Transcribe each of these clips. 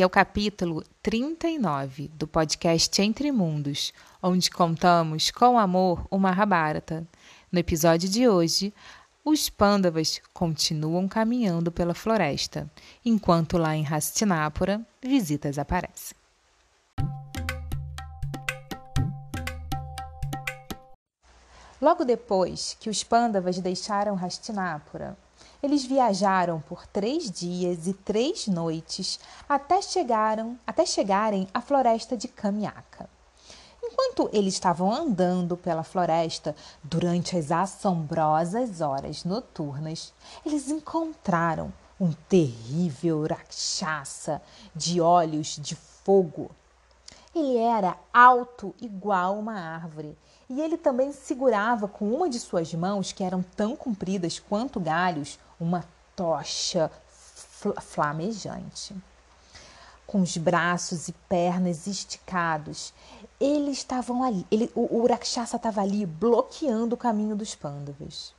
É o capítulo 39 do podcast Entre Mundos, onde contamos com amor o Mahabharata. No episódio de hoje, os pândavas continuam caminhando pela floresta, enquanto lá em Hastinapura visitas aparecem. Logo depois que os pândavas deixaram Hastinapura, eles viajaram por três dias e três noites até, chegaram, até chegarem à floresta de Kamiaka. Enquanto eles estavam andando pela floresta durante as assombrosas horas noturnas, eles encontraram um terrível rakshasa de olhos de fogo. Ele era alto igual uma árvore e ele também segurava com uma de suas mãos, que eram tão compridas quanto galhos, uma tocha fl flamejante. Com os braços e pernas esticados, eles estavam ali. Ele, o, o Rakshasa estava ali bloqueando o caminho dos pândavas.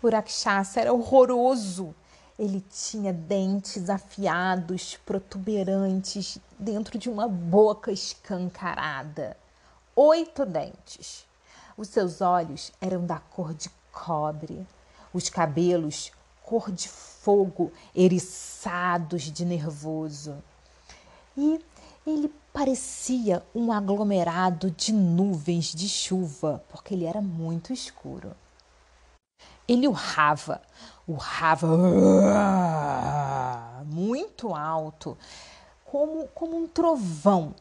O Rakshasa era horroroso. Ele tinha dentes afiados, protuberantes, dentro de uma boca escancarada. Oito dentes. Os seus olhos eram da cor de cobre, os cabelos cor de fogo, eriçados de nervoso. E ele parecia um aglomerado de nuvens de chuva, porque ele era muito escuro. Ele urrava, urrava muito alto, como, como um trovão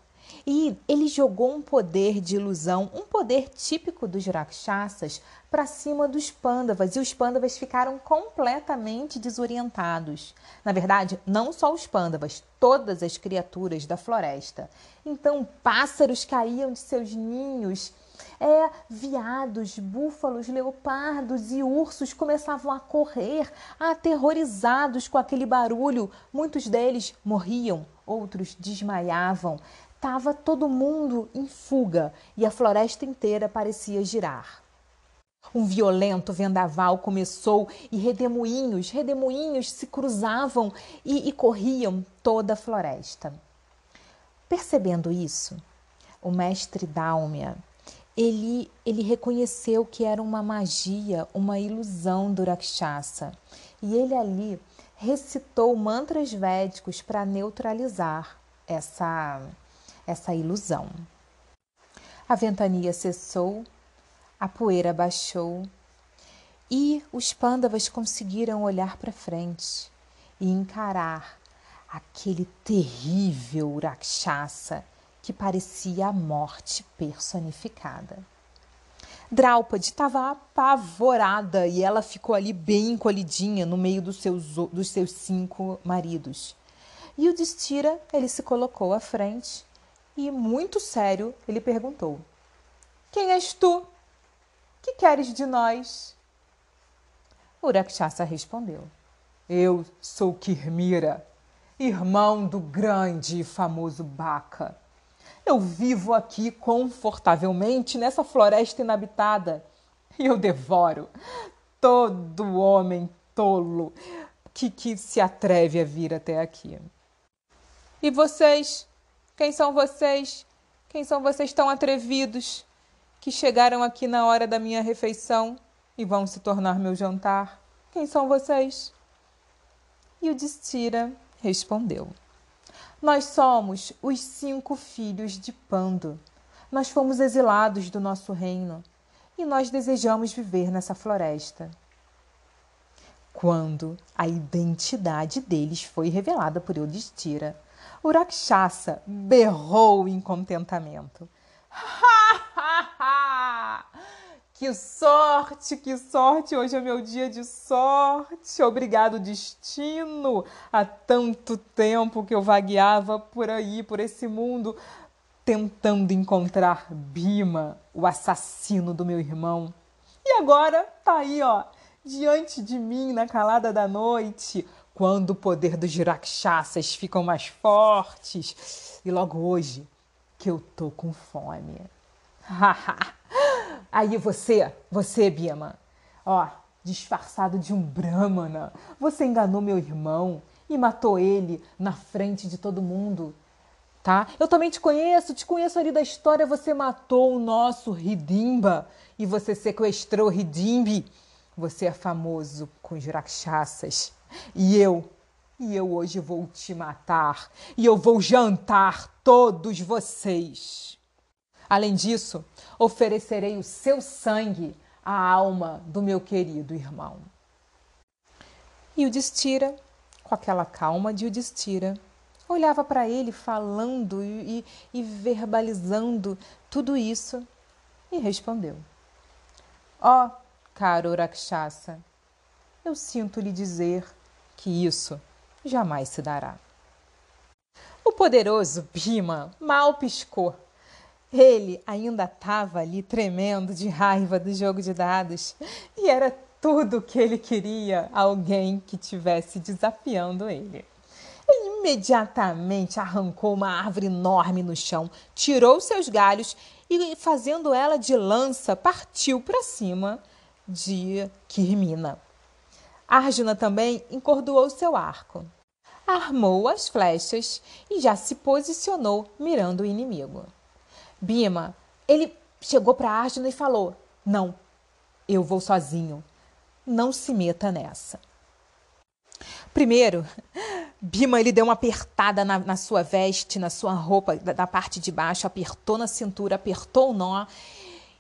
e ele jogou um poder de ilusão, um poder típico dos Rakshasas, para cima dos Pandavas. E os Pandavas ficaram completamente desorientados. Na verdade, não só os Pandavas, todas as criaturas da floresta. Então, pássaros caíam de seus ninhos. É, viados, búfalos, leopardos e ursos começavam a correr, aterrorizados com aquele barulho. Muitos deles morriam, outros desmaiavam. Estava todo mundo em fuga e a floresta inteira parecia girar. Um violento vendaval começou e redemoinhos, redemoinhos se cruzavam e, e corriam toda a floresta. Percebendo isso, o mestre Dálmia, ele, ele reconheceu que era uma magia, uma ilusão do Rakshasa. E ele ali recitou mantras védicos para neutralizar essa essa ilusão. A ventania cessou, a poeira baixou e os pândavas conseguiram olhar para frente e encarar aquele terrível Rakshasa que parecia a morte personificada. Draupadi estava apavorada e ela ficou ali bem encolhidinha no meio dos seus, dos seus cinco maridos. E o Destira, ele se colocou à frente e, muito sério, ele perguntou: Quem és tu? Que queres de nós? O Rakshasa respondeu: Eu sou Kirmira, irmão do grande e famoso Baca. Eu vivo aqui confortavelmente nessa floresta inabitada e eu devoro todo homem tolo que, que se atreve a vir até aqui. E vocês? Quem são vocês? Quem são vocês tão atrevidos que chegaram aqui na hora da minha refeição e vão se tornar meu jantar? Quem são vocês? E o Destira respondeu: Nós somos os cinco filhos de Pando. Nós fomos exilados do nosso reino e nós desejamos viver nessa floresta. Quando a identidade deles foi revelada por Eudistira, o Rakshasa berrou em contentamento. que sorte, que sorte! Hoje é meu dia de sorte. Obrigado, destino. Há tanto tempo que eu vagueava por aí, por esse mundo, tentando encontrar Bima, o assassino do meu irmão. E agora tá aí, ó, diante de mim na calada da noite, quando o poder dos rakshasas ficam mais fortes. E logo hoje, que eu tô com fome. Aí você, você, Bima, ó, disfarçado de um brahmana, você enganou meu irmão e matou ele na frente de todo mundo. Tá? Eu também te conheço, te conheço ali da história. Você matou o nosso Ridimba e você sequestrou Ridimbi. Você é famoso com os rakshasas. E eu, e eu hoje vou te matar. E eu vou jantar todos vocês. Além disso, oferecerei o seu sangue à alma do meu querido irmão. E o Destira, com aquela calma de o Destira, olhava para ele falando e, e, verbalizando tudo isso e respondeu: Ó, oh, caro Rakshasa, eu sinto lhe dizer que isso jamais se dará. O poderoso Bhima mal piscou. Ele ainda estava ali tremendo de raiva do jogo de dados e era tudo o que ele queria alguém que tivesse desafiando ele. Ele imediatamente arrancou uma árvore enorme no chão, tirou seus galhos e, fazendo ela de lança, partiu para cima de Kirmina. Arjuna também encordoou seu arco, armou as flechas e já se posicionou mirando o inimigo. Bima, ele chegou para Arjuna e falou: Não, eu vou sozinho. Não se meta nessa. Primeiro, Bima ele deu uma apertada na, na sua veste, na sua roupa, da, da, parte de baixo, apertou na cintura, apertou o nó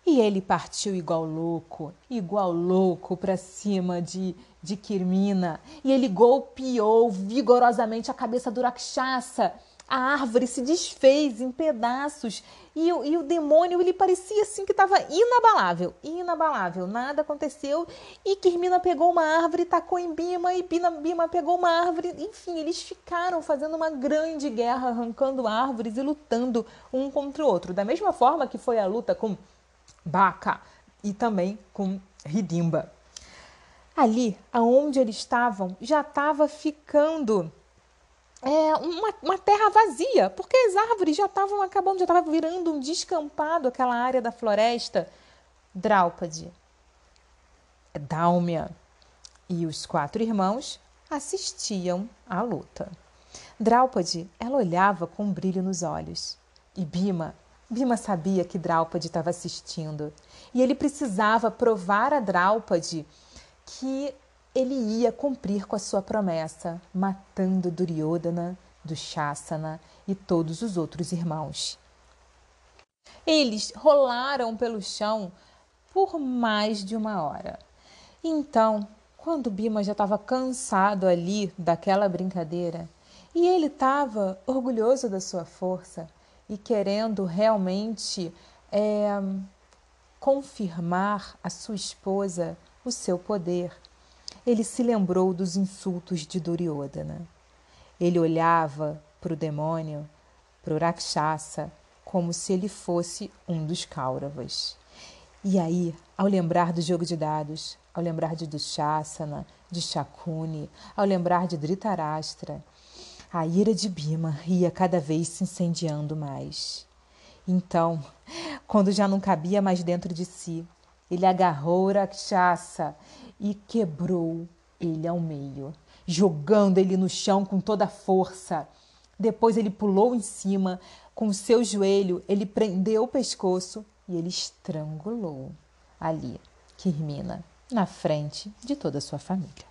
e ele partiu igual louco, igual louco para cima de, de Kirmina. E ele golpeou vigorosamente a cabeça do Rakshasa. A árvore se desfez em pedaços e, e o demônio ele parecia assim que estava inabalável, inabalável, nada aconteceu e Kirmina pegou uma árvore tacou em Bima e Bima, Bima pegou uma árvore, enfim, eles ficaram fazendo uma grande guerra, arrancando árvores e lutando um contra o outro, da mesma forma que foi a luta com Baca e também com Ridimba. Ali, aonde eles estavam, já estava ficando é, uma, uma, terra vazia, porque as árvores já estavam acabando, já estava virando um descampado aquela área da floresta. Draupadi, Dálmia e os quatro irmãos assistiam à luta. Draupadi, ela olhava com um brilho nos olhos. E Bima, Bima sabia que Draupadi estava assistindo. E ele precisava provar a Draupadi que ele ia cumprir com a sua promessa, matando Duryodhana, Dushasana e todos os outros irmãos. Eles rolaram pelo chão por mais de uma hora. Então, quando Bima já estava cansado ali daquela brincadeira, e ele estava orgulhoso da sua força e querendo realmente é, confirmar a sua esposa o seu poder, ele se lembrou dos insultos de Duryodhana. Ele olhava para o demônio, para o Rakshasa, como se ele fosse um dos Kauravas. E aí, ao lembrar do jogo de dados, ao lembrar de Dushasana, de Shakuni, ao lembrar de Dhritarashtra, a ira de Bima ia cada vez se incendiando mais. Então, quando já não cabia mais dentro de si, ele agarrou Rakshasa e quebrou ele ao meio, jogando ele no chão com toda a força. Depois ele pulou em cima, com o seu joelho, ele prendeu o pescoço e ele estrangulou ali, Kirmina, na frente de toda a sua família.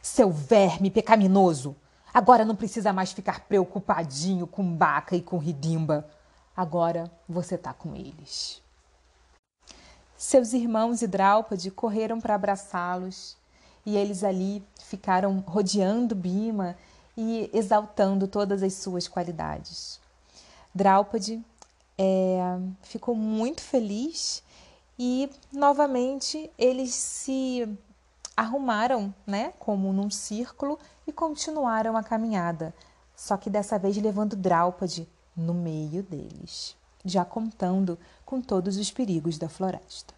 Seu verme pecaminoso! Agora não precisa mais ficar preocupadinho com Baca e com Ridimba. Agora você tá com eles. Seus irmãos e Draupadi correram para abraçá-los e eles ali ficaram rodeando Bima e exaltando todas as suas qualidades. Draupadi é, ficou muito feliz e novamente eles se arrumaram, né, como num círculo e continuaram a caminhada, só que dessa vez levando Draupadi no meio deles já contando com todos os perigos da floresta.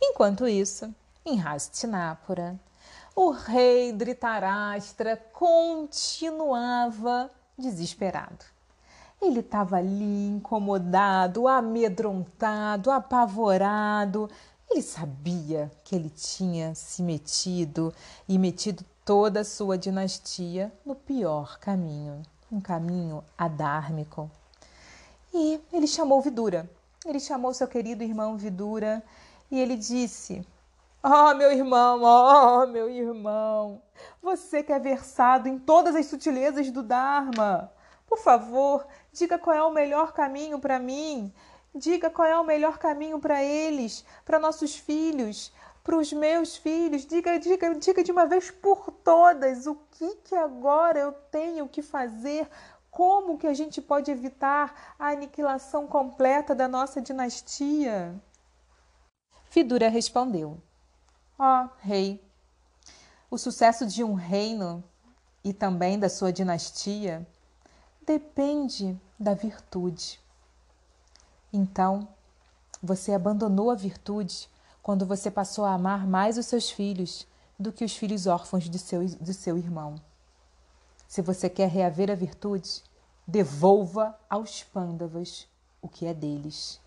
Enquanto isso, em Hastinapura, o rei Dhritarashtra continuava desesperado. Ele estava ali incomodado, amedrontado, apavorado. Ele sabia que ele tinha se metido e metido toda a sua dinastia no pior caminho, um caminho adármico. E ele chamou Vidura. Ele chamou seu querido irmão Vidura e ele disse: Oh, meu irmão, oh, meu irmão, você que é versado em todas as sutilezas do Dharma, por favor, diga qual é o melhor caminho para mim. Diga qual é o melhor caminho para eles, para nossos filhos, para os meus filhos. Diga, diga, diga de uma vez por todas o que que agora eu tenho que fazer. Como que a gente pode evitar a aniquilação completa da nossa dinastia? Vidura respondeu: Ó oh, rei, o sucesso de um reino e também da sua dinastia depende da virtude. Então, você abandonou a virtude quando você passou a amar mais os seus filhos do que os filhos órfãos de seu, de seu irmão. Se você quer reaver a virtude, devolva aos pândavas o que é deles.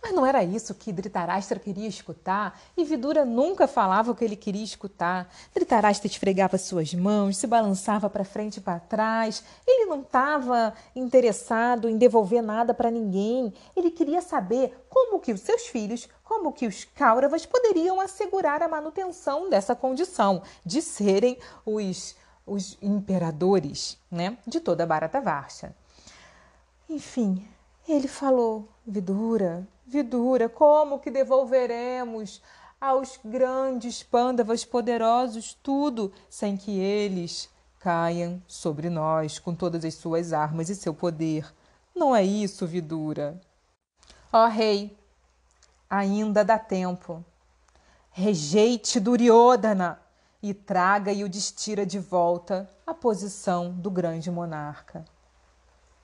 Mas não era isso que Dhritarashtra queria escutar, e Vidura nunca falava o que ele queria escutar. Dhritarashtra esfregava suas mãos, se balançava para frente e para trás. Ele não estava interessado em devolver nada para ninguém. Ele queria saber como que os seus filhos, como que os Kauravas poderiam assegurar a manutenção dessa condição de serem os, os imperadores né, de toda a Bharatavarsha. Enfim, ele falou, Vidura, Vidura, como que devolveremos aos grandes pândavas poderosos tudo sem que eles caiam sobre nós com todas as suas armas e seu poder? Não é isso, Vidura. Ó rei, ainda dá tempo. Rejeite Duryodhana e traga e o destira de volta à posição do grande monarca.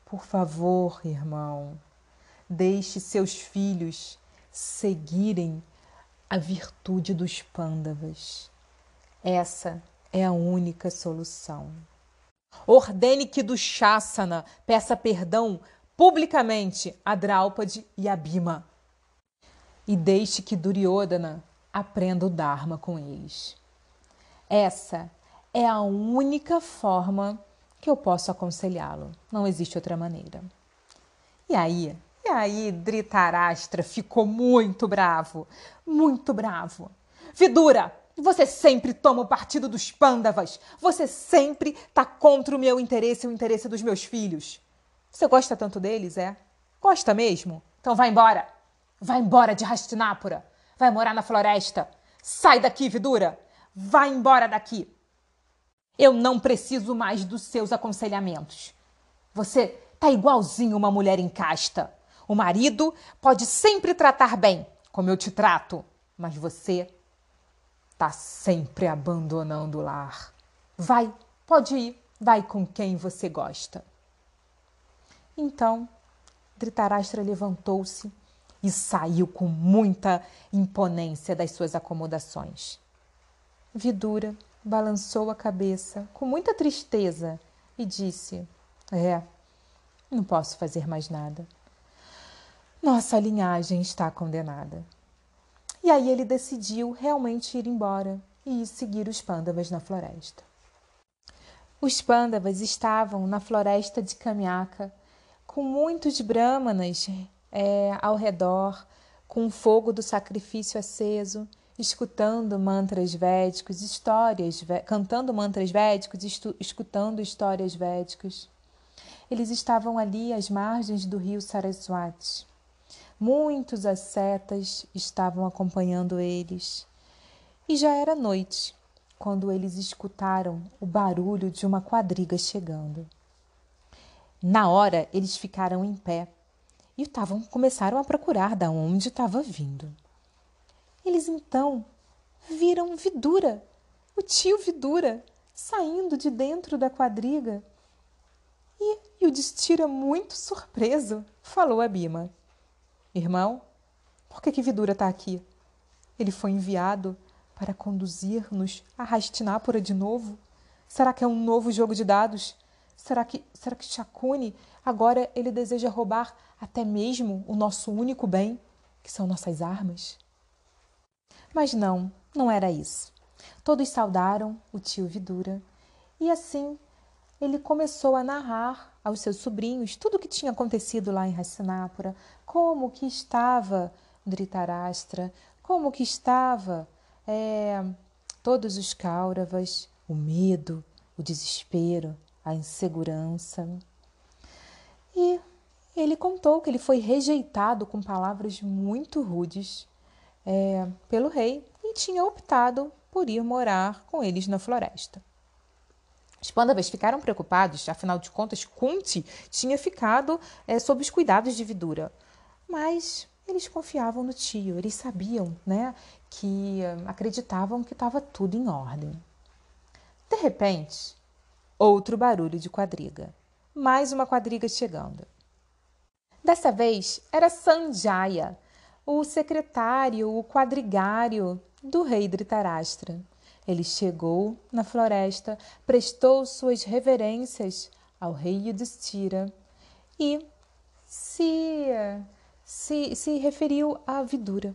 Por favor, irmão, deixe seus filhos seguirem a virtude dos pândavas. Essa é a única solução. Ordene que do Shasana peça perdão publicamente a Draupadi e a Bhima. E deixe que Duryodhana aprenda o Dharma com eles. Essa é a única forma que eu posso aconselhá-lo. Não existe outra maneira. E aí, e aí, Dhritarashtra ficou muito bravo, muito bravo. Vidura, você sempre toma o partido dos pândavas. Você sempre tá contra o meu interesse e o interesse dos meus filhos. Você gosta tanto deles, é? Gosta mesmo? Então vai embora. Vai embora de Hastinapura. Vai morar na floresta. Sai daqui, Vidura. Vai embora daqui. Eu não preciso mais dos seus aconselhamentos. Você tá igualzinho uma mulher em casta. O marido pode sempre tratar bem, como eu te trato, mas você tá sempre abandonando o lar. Vai, pode ir, vai com quem você gosta. Então, Dhritarashtra levantou-se e saiu com muita imponência das suas acomodações. Vidura balançou a cabeça com muita tristeza e disse: É, não posso fazer mais nada. Nossa linhagem está condenada. E aí ele decidiu realmente ir embora e seguir os pândavas na floresta. Os pândavas estavam na floresta de Kamyaka, com muitos brahmanas é, ao redor, com o fogo do sacrifício aceso escutando mantras védicos, histórias, cantando mantras védicos, escutando histórias védicas. Eles estavam ali às margens do rio Saraswati. Muitos ascetas estavam acompanhando eles. E já era noite quando eles escutaram o barulho de uma quadriga chegando. Na hora, eles ficaram em pé e tavam, começaram a procurar da onde estava vindo. Eles então viram Vidura, o tio Vidura, saindo de dentro da quadriga. E, e o Destira, muito surpreso, falou a Bima: Irmão, por que, que Vidura está aqui? Ele foi enviado para conduzir-nos a Rastinápora de novo? Será que é um novo jogo de dados? Será que, será que Shakuni agora ele deseja roubar até mesmo o nosso único bem, que são nossas armas? Mas não, não era isso. Todos saudaram o tio Vidura e assim ele começou a narrar aos seus sobrinhos tudo o que tinha acontecido lá em Hastinapura, como que estava Dhritarashtra, como que estava é, todos os Kauravas, o medo, o desespero, a insegurança. E ele contou que ele foi rejeitado com palavras muito rudes é, pelo rei e tinha optado por ir morar com eles na floresta. Os pândavas ficaram preocupados, afinal de contas, Kunti tinha ficado é, sob os cuidados de Vidura. Mas eles confiavam no tio, eles sabiam, né, que acreditavam que estava tudo em ordem. De repente, outro barulho de quadriga. Mais uma quadriga chegando. Dessa vez era Sanjaya, o secretário, o quadrigário do rei Dhritarashtra. Ele chegou na floresta, prestou suas reverências ao rei Yudhishthira e se, se, se referiu à Vidura.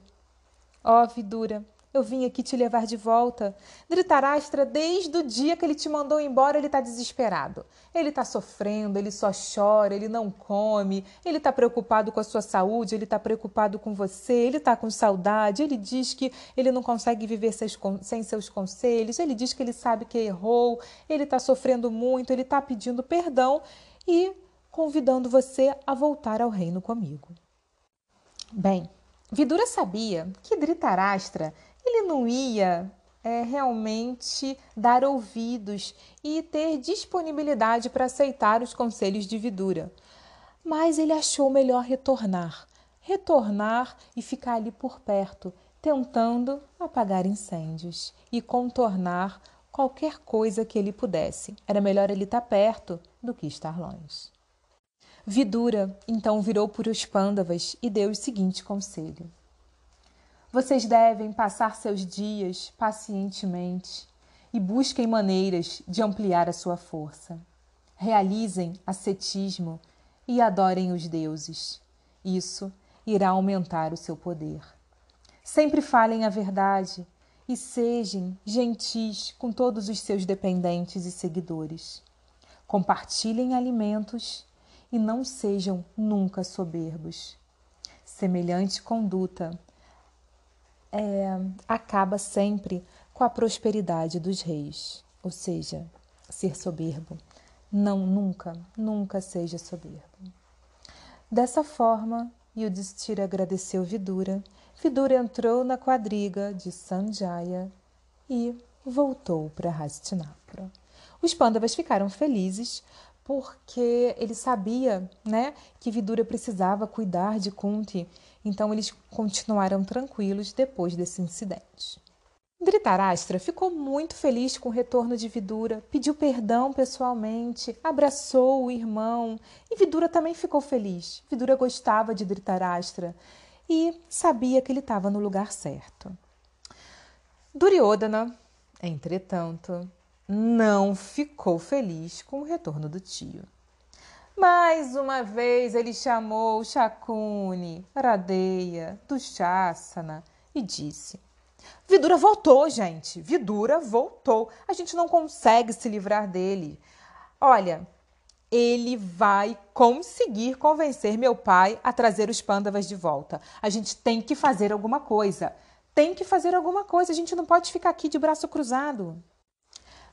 Ó oh, Vidura, eu vim aqui te levar de volta. Dhritarashtra, desde o dia que ele te mandou embora, ele está desesperado. Ele está sofrendo, ele só chora, ele não come, ele está preocupado com a sua saúde, ele está preocupado com você, ele está com saudade, ele diz que ele não consegue viver sem seus conselhos, ele diz que ele sabe que errou, ele está sofrendo muito, ele está pedindo perdão e convidando você a voltar ao reino comigo. Bem, Vidura sabia que Dhritarashtra ele não ia é, realmente dar ouvidos e ter disponibilidade para aceitar os conselhos de Vidura. Mas ele achou melhor retornar, retornar e ficar ali por perto, tentando apagar incêndios e contornar qualquer coisa que ele pudesse. Era melhor ele estar perto do que estar longe. Vidura então virou para os pândavas e deu o seguinte conselho: vocês devem passar seus dias pacientemente e busquem maneiras de ampliar a sua força. Realizem ascetismo e adorem os deuses. Isso irá aumentar o seu poder. Sempre falem a verdade e sejam gentis com todos os seus dependentes e seguidores. Compartilhem alimentos e não sejam nunca soberbos. Semelhante conduta é, acaba sempre com a prosperidade dos reis, ou seja, ser soberbo. Não, nunca, nunca seja soberbo. Dessa forma, Yudhishthira agradeceu Vidura. Vidura entrou na quadriga de Sanjaya e voltou para Hastinapura. Os Pandavas ficaram felizes porque ele sabia, né, que Vidura precisava cuidar de Kunti então eles continuaram tranquilos depois desse incidente. Dhritarashtra ficou muito feliz com o retorno de Vidura, pediu perdão pessoalmente, abraçou o irmão e Vidura também ficou feliz. Vidura gostava de Dhritarashtra e sabia que ele estava no lugar certo. Duryodhana, entretanto, não ficou feliz com o retorno do tio. Mais uma vez ele chamou Shakuni, Radeia, Dushasana e disse: Vidura voltou, gente. Vidura voltou. A gente não consegue se livrar dele. Olha, ele vai conseguir convencer meu pai a trazer os pândavas de volta. A gente tem que fazer alguma coisa. Tem que fazer alguma coisa. A gente não pode ficar aqui de braço cruzado.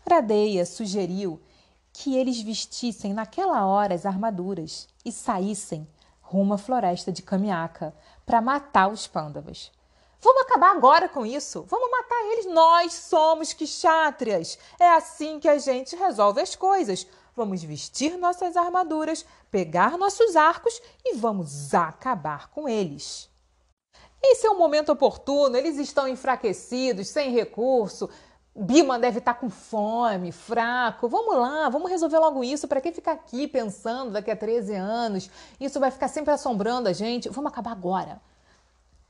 Radeia sugeriu que eles vestissem naquela hora as armaduras e saíssem rumo à floresta de Kamiaka para matar os pândavas. Vamos acabar agora com isso. Vamos matar eles. Nós somos kshatrias. É assim que a gente resolve as coisas. Vamos vestir nossas armaduras, pegar nossos arcos e vamos acabar com eles. Esse é o momento oportuno. Eles estão enfraquecidos, sem recurso, Bima deve estar com fome, fraco. Vamos lá, vamos resolver logo isso. Para que ficar aqui pensando daqui a 13 anos? Isso vai ficar sempre assombrando a gente. Vamos acabar agora.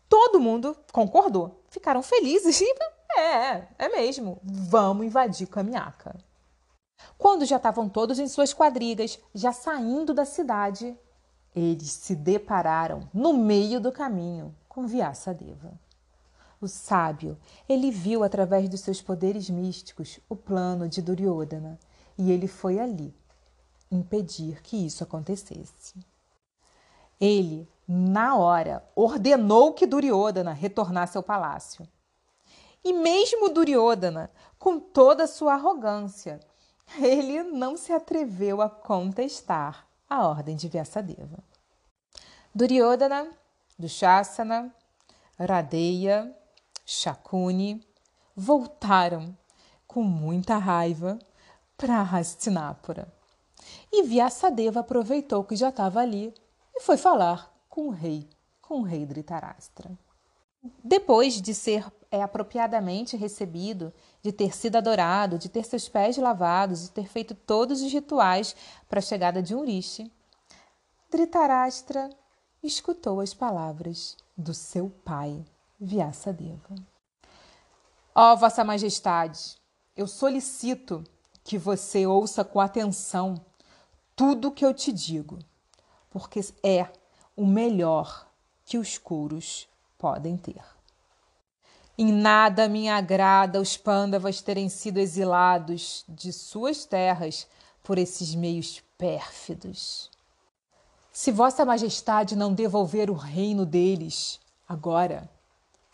Todo mundo concordou. Ficaram felizes é, é mesmo. Vamos invadir Camiaca. Quando já estavam todos em suas quadrigas, já saindo da cidade, eles se depararam no meio do caminho com Vyasa Deva. O sábio, ele viu através dos seus poderes místicos o plano de Duryodhana e ele foi ali impedir que isso acontecesse. Ele, na hora, ordenou que Duryodhana retornasse ao palácio. E mesmo Duryodhana, com toda a sua arrogância, ele não se atreveu a contestar a ordem de Vyasadeva. Duryodhana, Dushasana, Radeya, Shakuni voltaram com muita raiva para Hastinapura. E Vyasadeva aproveitou que já estava ali e foi falar com o rei, com o rei Dhritarashtra. Depois de ser é, apropriadamente recebido, de ter sido adorado, de ter seus pés lavados, de ter feito todos os rituais para a chegada de Urishi, Dhritarashtra escutou as palavras do seu pai, Vyasadeva. Ó oh, Vossa Majestade, eu solicito que você ouça com atenção tudo o que eu te digo, porque é o melhor que os curos podem ter. Em nada me agrada os pândavas terem sido exilados de suas terras por esses meios pérfidos. Se Vossa Majestade não devolver o reino deles agora,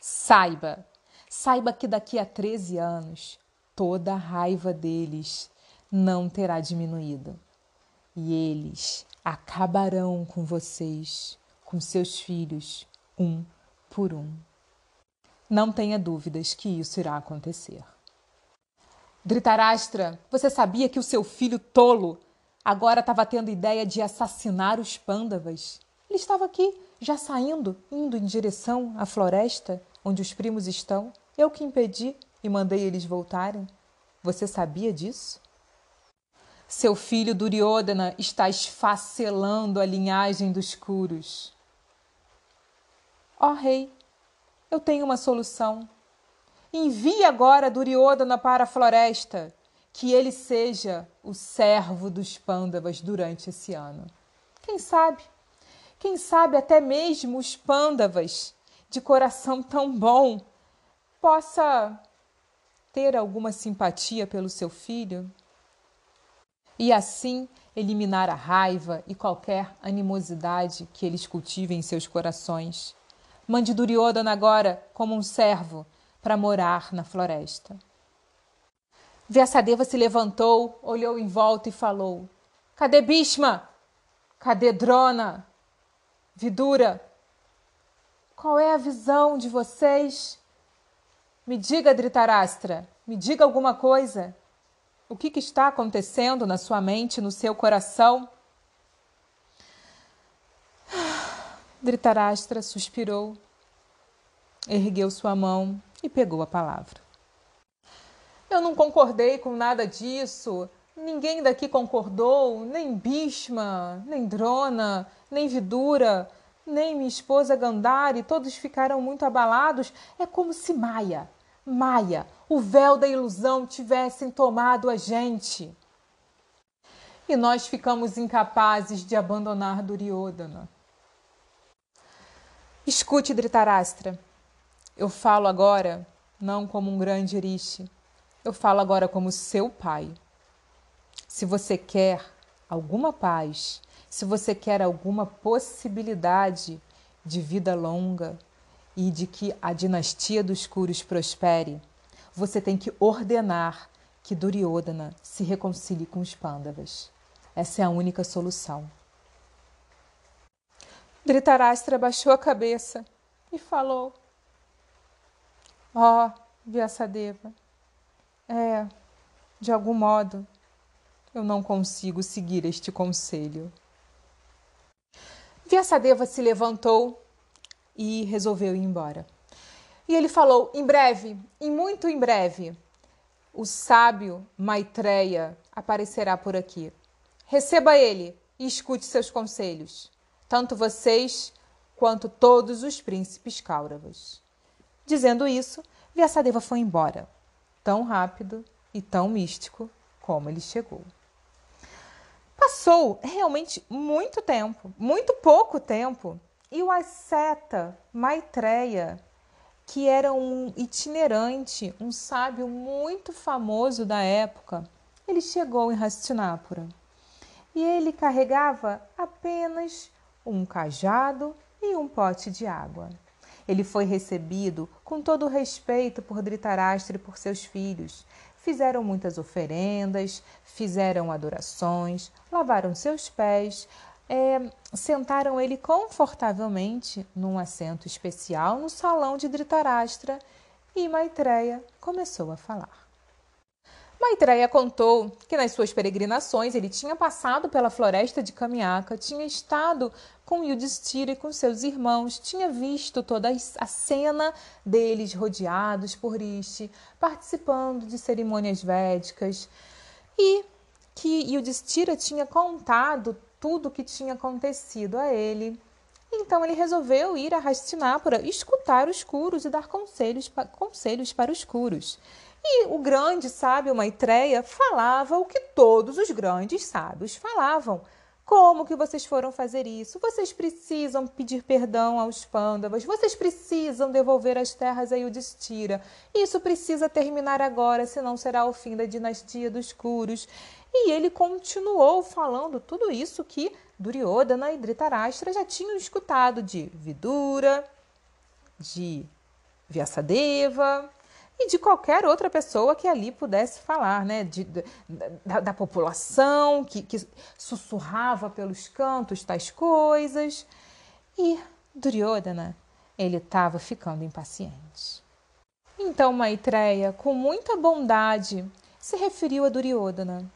saiba, saiba que daqui a 13 anos toda a raiva deles não terá diminuído. E eles acabarão com vocês, com seus filhos, um por um. Não tenha dúvidas que isso irá acontecer. Dhritarashtra, você sabia que o seu filho tolo agora estava tendo ideia de assassinar os pândavas? Ele estava aqui, já saindo, indo em direção à floresta onde os primos estão. Eu que impedi e mandei eles voltarem. Você sabia disso? Seu filho Duryodhana está esfacelando a linhagem dos Kuros. Ó oh, rei, eu tenho uma solução. Envie agora Duryodhana para a floresta, que ele seja o servo dos pândavas durante esse ano. Quem sabe? Quem sabe até mesmo os pândavas, de coração tão bom, possa ter alguma simpatia pelo seu filho e assim eliminar a raiva e qualquer animosidade que eles cultivem em seus corações. Mande Duryodhana agora como um servo para morar na floresta. Vyasadeva se levantou, olhou em volta e falou: Cadê Bhishma? Cadê Drona? Vidura? Qual é a visão de vocês? Me diga, Dhritarashtra, me diga alguma coisa. O que, que está acontecendo na sua mente, no seu coração? Dhritarashtra suspirou, ergueu sua mão e pegou a palavra. Eu não concordei com nada disso. Ninguém daqui concordou, nem Bhishma, nem Drona, nem Vidura, nem minha esposa Gandhari, todos ficaram muito abalados. É como se Maia, Maia, o véu da ilusão tivessem tomado a gente. E nós ficamos incapazes de abandonar Duryodhana. Escute, Dhritarashtra. Eu falo agora não como um grande rishi. Eu falo agora como seu pai. Se você quer alguma paz, se você quer alguma possibilidade de vida longa e de que a dinastia dos Kuros prospere, você tem que ordenar que Duryodhana se reconcilie com os Pandavas. Essa é a única solução. Dhritarashtra baixou a cabeça e falou: Ó, oh, Vyasadeva, é, de algum modo, eu não consigo seguir este conselho. Vyasadeva se levantou e resolveu ir embora. E ele falou: em breve, em muito em breve, o sábio Maitreya aparecerá por aqui. Receba ele e escute seus conselhos tanto vocês quanto todos os príncipes Kauravas. Dizendo isso, Vyasadeva foi embora, tão rápido e tão místico como ele chegou. Passou realmente muito tempo, muito pouco tempo, e o asceta Maitreya, que era um itinerante, um sábio muito famoso da época, ele chegou em Hastinapura. E ele carregava apenas um cajado e um pote de água. Ele foi recebido com todo o respeito por Dhritarashtra e por seus filhos. Fizeram muitas oferendas, fizeram adorações, lavaram seus pés, é, sentaram ele confortavelmente num assento especial no salão de Dhritarashtra e Maitreya começou a falar. Maitreya contou que nas suas peregrinações ele tinha passado pela floresta de Kamiaka, tinha estado com Yudhishthira e com seus irmãos, tinha visto toda a cena deles rodeados por Rishi, participando de cerimônias védicas e que Yudhishthira tinha contado tudo o que tinha acontecido a ele. Então ele resolveu ir a Hastinapura escutar os curos e dar conselhos, conselhos para os curos. E o grande sábio Maitreya falava o que todos os grandes sábios falavam. Como que vocês foram fazer isso? Vocês precisam pedir perdão aos pândavas, vocês precisam devolver as terras a Yudhishthira. Isso precisa terminar agora, senão será o fim da dinastia dos Kuros. E ele continuou falando tudo isso que Duryodhana e Dhritarashtra já tinham escutado de Vidura, de Vyasadeva, e de qualquer outra pessoa que ali pudesse falar, né? De, de da, da, população que, que sussurrava pelos cantos tais coisas. E Duryodhana, ele estava ficando impaciente. Então Maitreya, com muita bondade, se referiu a Duryodhana.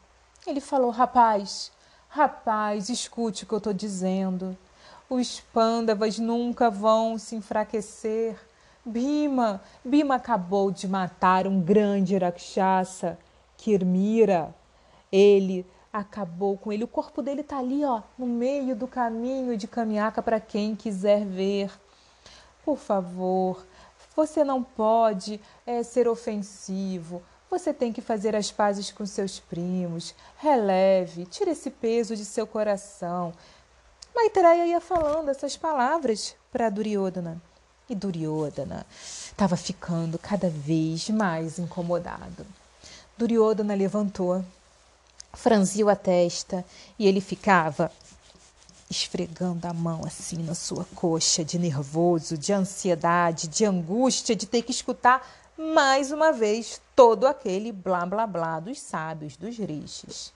Ele falou: Rapaz, rapaz, escute o que eu estou dizendo. Os pândavas nunca vão se enfraquecer Bima, Bima acabou de matar um grande Rakshasa, Kirmira. Ele acabou com ele. O corpo dele está ali, ó, no meio do caminho de Kamiaka para quem quiser ver. Por favor, você não pode é, ser ofensivo. Você tem que fazer as pazes com seus primos. Releve, tire esse peso de seu coração. Maitreya ia falando essas palavras para Duryodhana. E Duryodhana estava ficando cada vez mais incomodado. Duryodhana levantou, franziu a testa e ele ficava esfregando a mão assim na sua coxa, de nervoso, de ansiedade, de angústia de ter que escutar mais uma vez todo aquele blá blá blá dos sábios, dos rishis.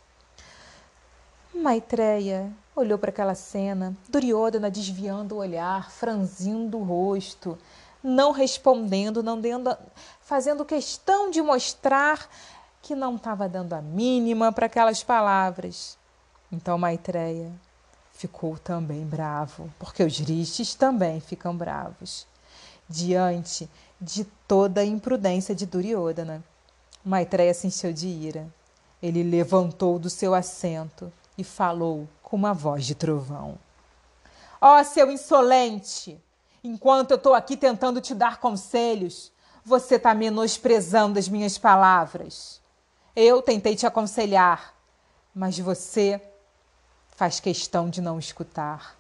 Maitreya olhou para aquela cena, Duryodhana desviando o olhar, franzindo o rosto, não respondendo, não dando, fazendo questão de mostrar que não estava dando a mínima para aquelas palavras. Então Maitreya ficou também bravo, porque os rishis também ficam bravos. Diante de toda a imprudência de Duryodhana, Maitreya se encheu de ira. Ele levantou do seu assento e falou com uma voz de trovão: Ó oh, seu insolente! Enquanto eu estou aqui tentando te dar conselhos, você está menosprezando as minhas palavras. Eu tentei te aconselhar, mas você faz questão de não escutar.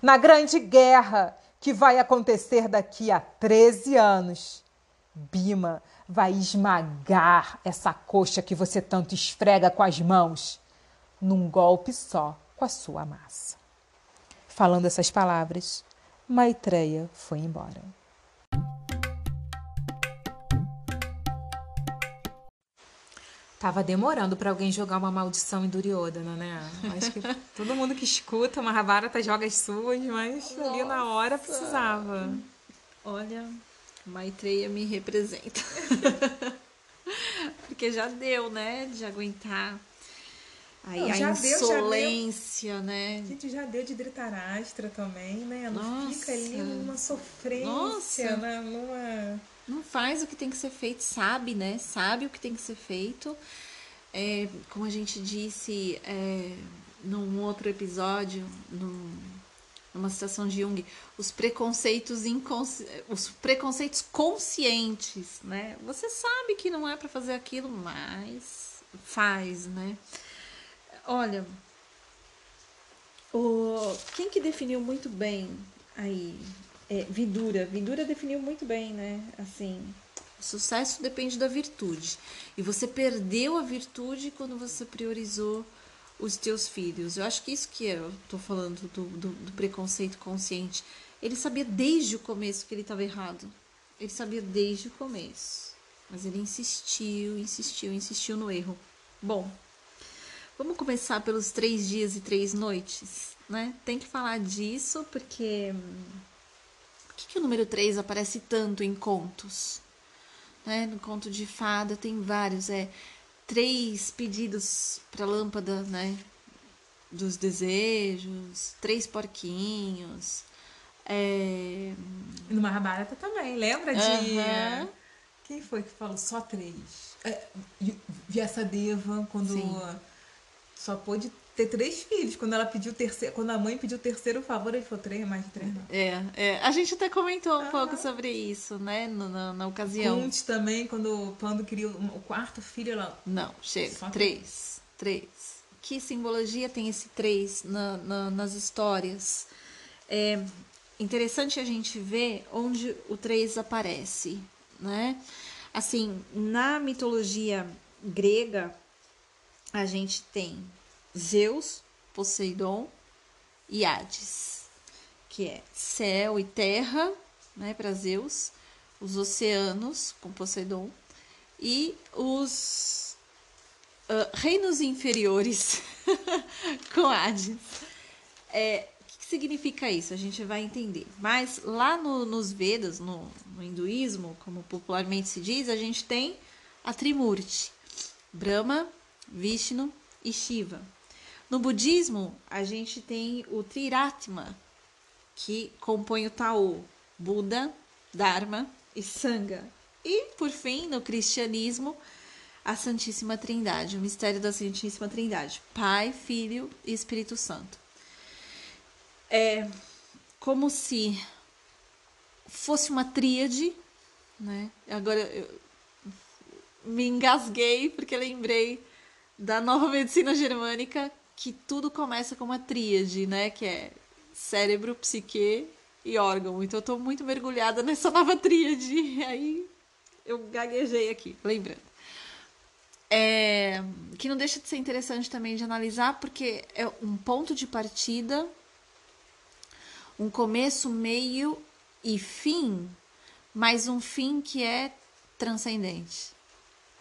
Na grande guerra que vai acontecer daqui a 13 anos, Bima vai esmagar essa coxa que você tanto esfrega com as mãos num golpe só com a sua massa. Falando essas palavras, Maitreya foi embora. Tava demorando para alguém jogar uma maldição em Duryodhana, né? Acho que todo mundo que escuta Mahabharata joga as suas, mas Nossa. ali na hora precisava. Olha, Maitreya me representa. Porque já deu, né, de aguentar Aí não, a insolência, deu, né? A gente já deu de Dhritarashtra também, né? Não Nossa. fica ali numa sofrência, Nossa. Né? numa... Não faz o que tem que ser feito, sabe, né? Sabe o que tem que ser feito. É, como a gente disse é, num outro episódio, num, numa citação de Jung, os preconceitos inconsci... os preconceitos conscientes, né? Você sabe que não é para fazer aquilo, mas faz, né? Olha, o, quem que definiu muito bem aí é, Vidura. Vidura definiu muito bem, né? Assim, sucesso depende da virtude. E você perdeu a virtude quando você priorizou os teus filhos. Eu acho que isso que eu tô falando do, do, do preconceito consciente. Ele sabia desde o começo que ele estava errado. Ele sabia desde o começo. Mas ele insistiu, insistiu, insistiu no erro. Bom, vamos começar pelos três dias e três noites, né? Tem que falar disso porque. Por que, que o número 3 aparece tanto em contos? Né? No conto de fada tem vários. É três pedidos para lâmpada, né? Dos desejos, três porquinhos. É... No Mahabharata também, lembra de. Uhum. Quem foi que falou só três? É, Vyasadeva, quando Sim. Só pôde ter três filhos. Quando ela pediu terceiro, quando a mãe pediu o terceiro favor, ele falou três, mais de três não. É, é. A gente até comentou um uhum. pouco sobre isso, né? Na, na, na ocasião. Kunt também, quando o Pando queria o quarto filho, ela. Não, chega. Só três. Três. Que simbologia tem esse três na, na, nas histórias? É interessante a gente ver onde o três aparece, né? Assim, na mitologia grega, a gente tem Zeus, Poseidon e Hades, que é céu e terra, né, para Zeus, os oceanos com Poseidon e os uh, reinos inferiores com Hades. É, o que significa isso? A gente vai entender. Mas lá no, nos Vedas, no, no hinduísmo, como popularmente se diz, a gente tem a Trimurti: Brahma, Vishnu e Shiva. No budismo, a gente tem o Triratma, que compõe o Tao, Buda, Dharma e Sangha. E, por fim, no cristianismo, a Santíssima Trindade, o mistério da Santíssima Trindade, Pai, Filho e Espírito Santo. É como se fosse uma tríade, né? Agora eu me engasguei porque lembrei da nova medicina germânica que tudo começa com uma tríade, né? Que é cérebro, psique e órgão. Então eu tô muito mergulhada nessa nova tríade. Aí eu gaguejei aqui, lembrando. É, que não deixa de ser interessante também de analisar, porque é um ponto de partida, um começo, meio e fim, mas um fim que é transcendente.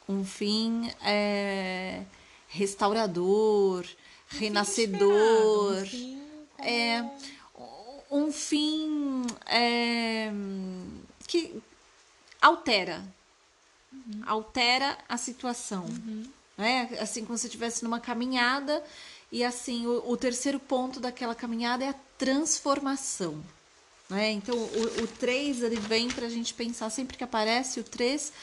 Um fim é, restaurador, renascedor. Um é um fim é, que altera, uhum. altera a situação, uhum. né? Assim como se estivesse numa caminhada e assim o, o, terceiro ponto daquela caminhada é a transformação, né? Então o, o 3 ele vem para a gente pensar sempre que aparece o 3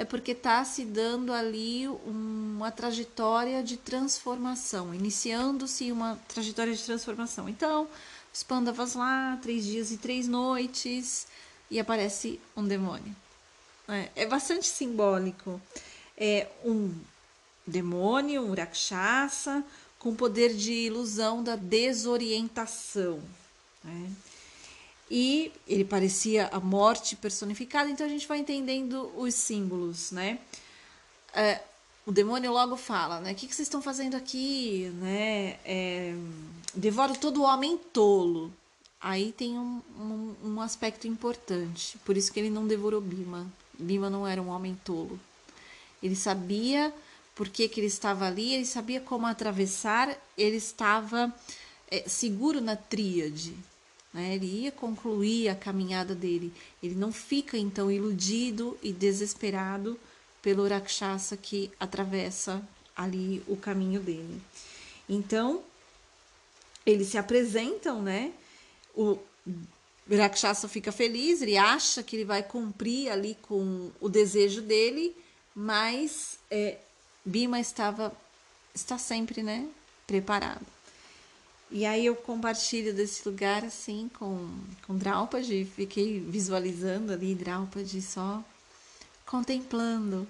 é porque está se dando ali uma trajetória de transformação, iniciando-se uma trajetória de transformação. Então, os Pandavas lá, três dias e três noites, e aparece um demônio. É, é bastante simbólico. É um demônio, um Rakshasa, com poder de ilusão da desorientação. Né? E ele parecia a morte personificada, então a gente vai entendendo os símbolos, né? É, o demônio logo fala, né? O que, que vocês estão fazendo aqui, né? É, devoro todo homem tolo. Aí tem um, um, um, aspecto importante, por isso que ele não devorou Bima. Bima não era um homem tolo. Ele sabia por que, que ele estava ali, ele sabia como atravessar, ele estava é, seguro na tríade, né? Ele ia concluir a caminhada dele. Ele não fica então iludido e desesperado pelo Rakshasa que atravessa ali o caminho dele. Então, eles se apresentam, né? O Rakshasa fica feliz, ele acha que ele vai cumprir ali com o desejo dele, mas é, Bima estava está sempre, né, preparado. E aí eu compartilho desse lugar assim com, com Draupadi, fiquei visualizando ali Draupadi só contemplando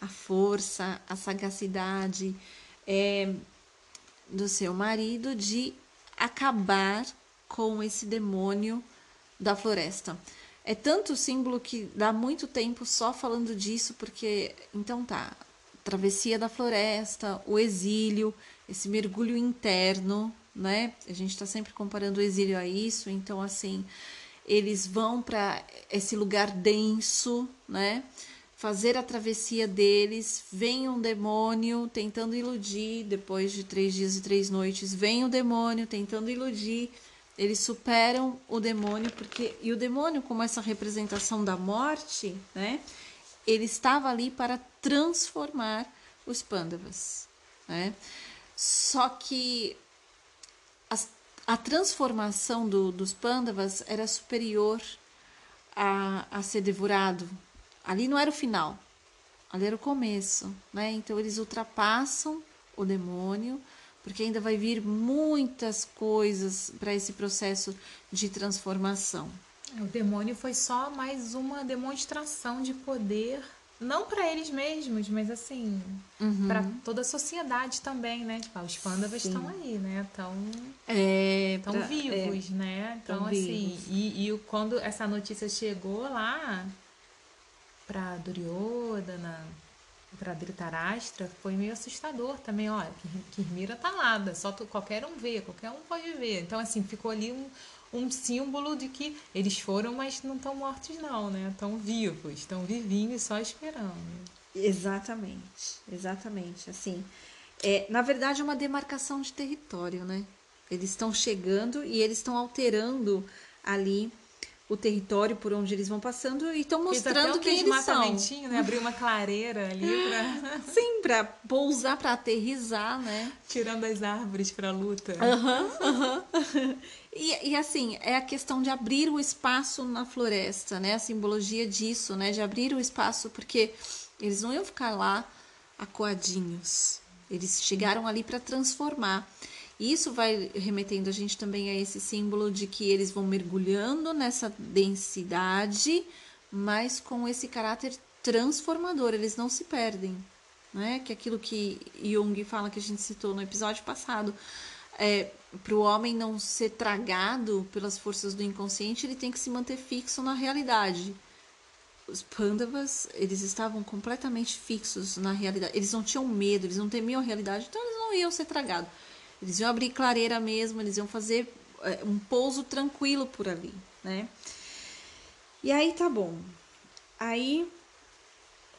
a força, a sagacidade é, do seu marido de acabar com esse demônio da floresta. É tanto símbolo que dá muito tempo só falando disso, porque então tá, travessia da floresta, o exílio, esse mergulho interno, né? A gente está sempre comparando o exílio a isso, então assim, eles vão para esse lugar denso, né? Fazer a travessia deles, vem um demônio tentando iludir, depois de três dias e três noites, vem o demônio tentando iludir, eles superam o demônio, porque. E o demônio, como essa representação da morte, né? Ele estava ali para transformar os Pandavas, né? Só que a transformação do, dos Pandavas era superior a, a ser devorado. Ali não era o final, ali era o começo, né? Então eles ultrapassam o demônio, porque ainda vai vir muitas coisas para esse processo de transformação. O demônio foi só mais uma demonstração de poder não para eles mesmos, mas assim, uhum. para toda a sociedade também, né? Tipo, os pândavas estão aí, né? Estão é, tão vivos, é, né? Então, assim, e, e quando essa notícia chegou lá para Duryodhana, para Dhritarashtra, foi meio assustador também, ó, que Kirmira tá lá, só tu, qualquer um vê, qualquer um pode ver. Então, assim, ficou ali um, um símbolo de que eles foram, mas não estão mortos não, né? Estão vivos, estão vivinhos só esperando. Exatamente, exatamente. Assim, é, na verdade é uma demarcação de território, né? Eles estão chegando e eles estão alterando ali o território por onde eles vão passando e estão mostrando quem eles são. Né? Abrir uma clareira ali para sim, para pousar, para aterrizar, né? Tirando as árvores para luta. Uhum, uhum. E, e assim é a questão de abrir o espaço na floresta, né? A simbologia disso, né? De abrir o espaço porque eles não iam ficar lá acuadinhos. Eles chegaram ali para transformar. Isso vai remetendo a gente também a esse símbolo de que eles vão mergulhando nessa densidade, mas com esse caráter transformador, eles não se perdem. Né? Que é aquilo que Jung fala que a gente citou no episódio passado. É, para o homem não ser tragado pelas forças do inconsciente, ele tem que se manter fixo na realidade. Os Pandavas, eles estavam completamente fixos na realidade. Eles não tinham medo, eles não temiam a realidade, então eles não iam ser tragados. Eles iam abrir clareira mesmo, eles iam fazer é, um pouso tranquilo por ali, né? E aí tá bom. Aí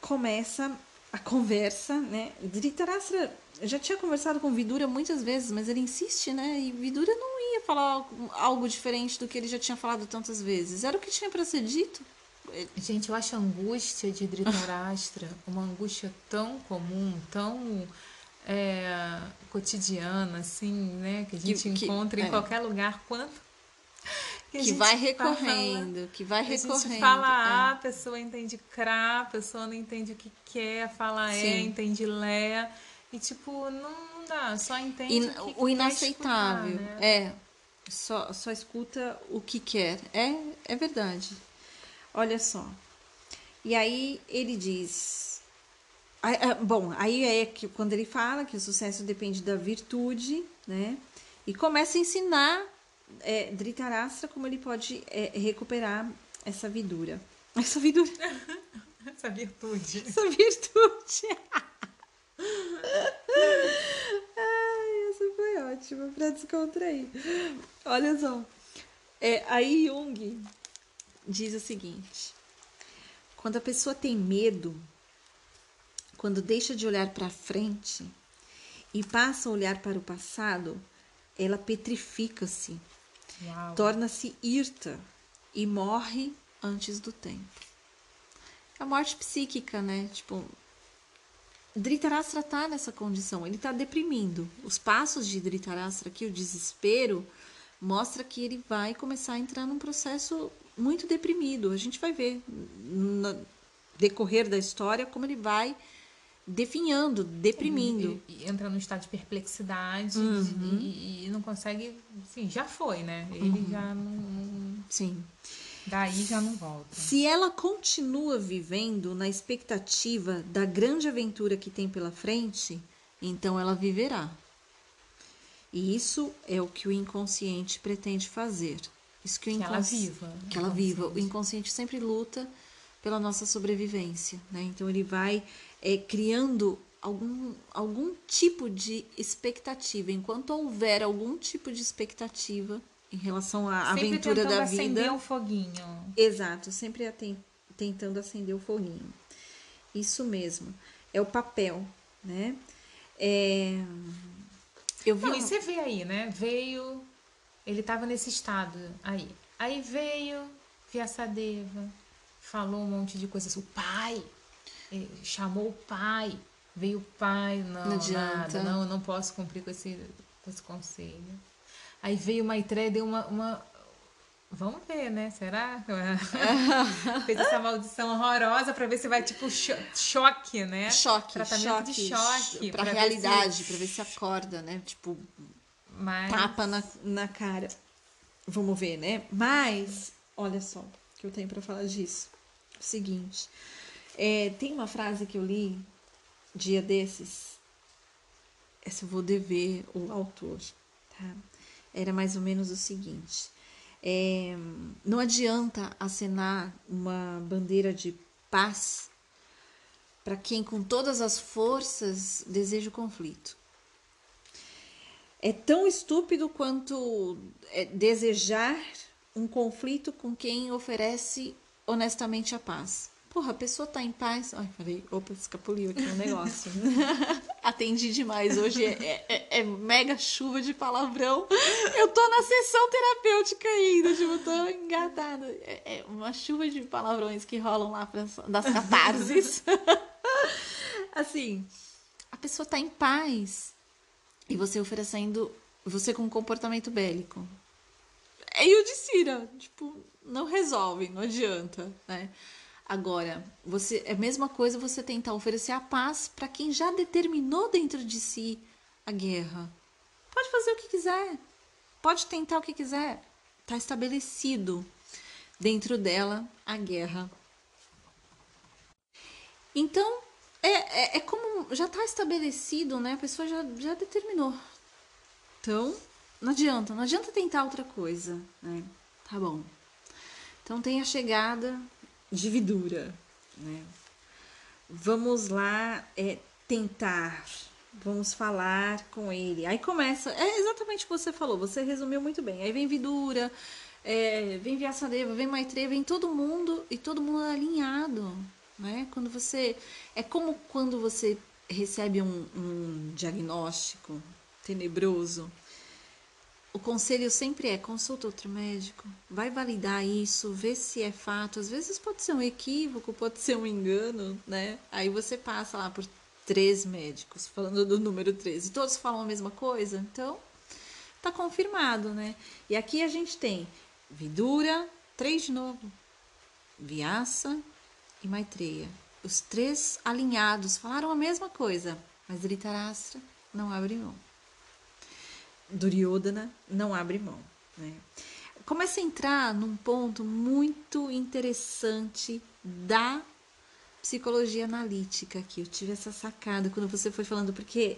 começa a conversa, né? Dhritarashtra já tinha conversado com Vidura muitas vezes, mas ele insiste, né? E Vidura não ia falar algo diferente do que ele já tinha falado tantas vezes. Era o que tinha para ser dito. Gente, eu acho a angústia de Dhritarashtra uma angústia tão comum, tão é, cotidiana, assim, né? Que a gente que, encontra que, em é. qualquer lugar. Quanto que, que vai recorrendo, fala, que vai recorrendo. A gente fala A, é. a pessoa entende CRA, a pessoa não entende o que quer, fala Sim. E, entende LÉ. E, tipo, não dá, só entende In, o, que o inaceitável. Escutar, né? É, só, só escuta o que quer. É, é verdade. Olha só. E aí ele diz Bom, aí é que quando ele fala que o sucesso depende da virtude, né? E começa a ensinar é, Dhritarashtra como ele pode é, recuperar essa vidura. Essa vidura. essa virtude. Essa virtude. Ai, essa foi ótima para descontrair. Olha só. É, aí Jung diz o seguinte: quando a pessoa tem medo, quando deixa de olhar para frente e passa a olhar para o passado, ela petrifica-se, torna-se irta e morre antes do tempo. É a morte psíquica, né? Tipo, Dhritarashtra está nessa condição, ele está deprimindo. Os passos de Dhritarashtra aqui, o desespero, mostra que ele vai começar a entrar num processo muito deprimido. A gente vai ver no decorrer da história como ele vai definhando, deprimindo. E, e, entra num estado de perplexidade uhum. e, e, não consegue. Sim, já foi, né? Ele uhum. já não. Sim. Daí já não volta. Se ela continua vivendo na expectativa da grande aventura que tem pela frente, então ela viverá. E isso é o que o inconsciente pretende fazer, Isso que, o Que ela viva. Que ela viva. O inconsciente sempre luta pela nossa sobrevivência, né? Então ele vai é, criando algum, algum tipo de expectativa. Enquanto houver algum tipo de expectativa em relação à Sempre aventura da acender vida. um foguinho. Exato, sempre aten- tentando acender o foguinho. Isso mesmo. É o papel, né? É, Eu vi Não, e você vê aí, né? Veio, ele tava nesse estado aí. Aí veio Viaçadeva, falou um monte de coisas. O pai, chamou o pai, veio o pai, não, Não nada, não, eu não posso cumprir com esse, com esse conselho. Aí veio o Maitreya e deu uma, uma... Vamos ver, né? Será? Fez essa maldição horrorosa pra ver se vai, tipo, cho- choque, né? choque, Tratamento choque, de choque. pra, se- realidade, pra ver se acorda, né? Tipo, Mas... tapa na, na cara. Vamos ver, né? Mas, olha só, o que eu tenho pra falar disso. O seguinte, é, tem uma frase que eu li dia desses. Essa eu vou dever o autor, tá? Era mais ou menos o seguinte. é, não adianta acenar uma bandeira de paz para quem com todas as forças deseja o conflito. É tão estúpido quanto é, desejar um conflito com quem oferece honestamente a paz. Porra, a pessoa tá em paz. Ai, falei, opa, escapuliu aqui um negócio. Atendi demais. Hoje é, é- é mega chuva de palavrão. Eu tô na sessão terapêutica ainda, tipo, tô engatada. É, é uma chuva de palavrões que rolam lá pras- das catarses. assim, a pessoa tá em paz e você oferecendo, você com um comportamento bélico. É Yudhishthira, tipo, não resolve, não adianta, né? Agora, você é a mesma coisa você tentar oferecer a paz para quem já determinou dentro de si a guerra. Pode fazer o que quiser, pode tentar o que quiser, tá estabelecido dentro dela a guerra. Então, é, é, é como já está estabelecido, né? A pessoa já, já determinou. Então, não adianta, não adianta tentar outra coisa, né? Tá bom. Então tem a chegada de Vidura, né? Vamos lá é, tentar, vamos falar com ele. Aí começa, é exatamente o que você falou, você resumiu muito bem. Aí vem Vidura, é, vem Vyasadeva, vem Maitreya, vem todo mundo e todo mundo alinhado, né? Quando você é como quando você recebe um, um diagnóstico tenebroso. O conselho sempre é consulta outro médico, vai validar isso, vê se é fato. Às vezes pode ser um equívoco, pode ser um engano, né? Aí você passa lá por três médicos, falando do número 13, e todos falam a mesma coisa, então tá confirmado, né? E aqui a gente tem Vidura, três de novo, Vyasa e Maitreya. Os três alinhados falaram a mesma coisa, mas Dhritarashtra não abre mão. Duryodhana não abre mão. Né? Começa a entrar num ponto muito interessante da psicologia analítica aqui. Eu tive essa sacada quando você foi falando, porque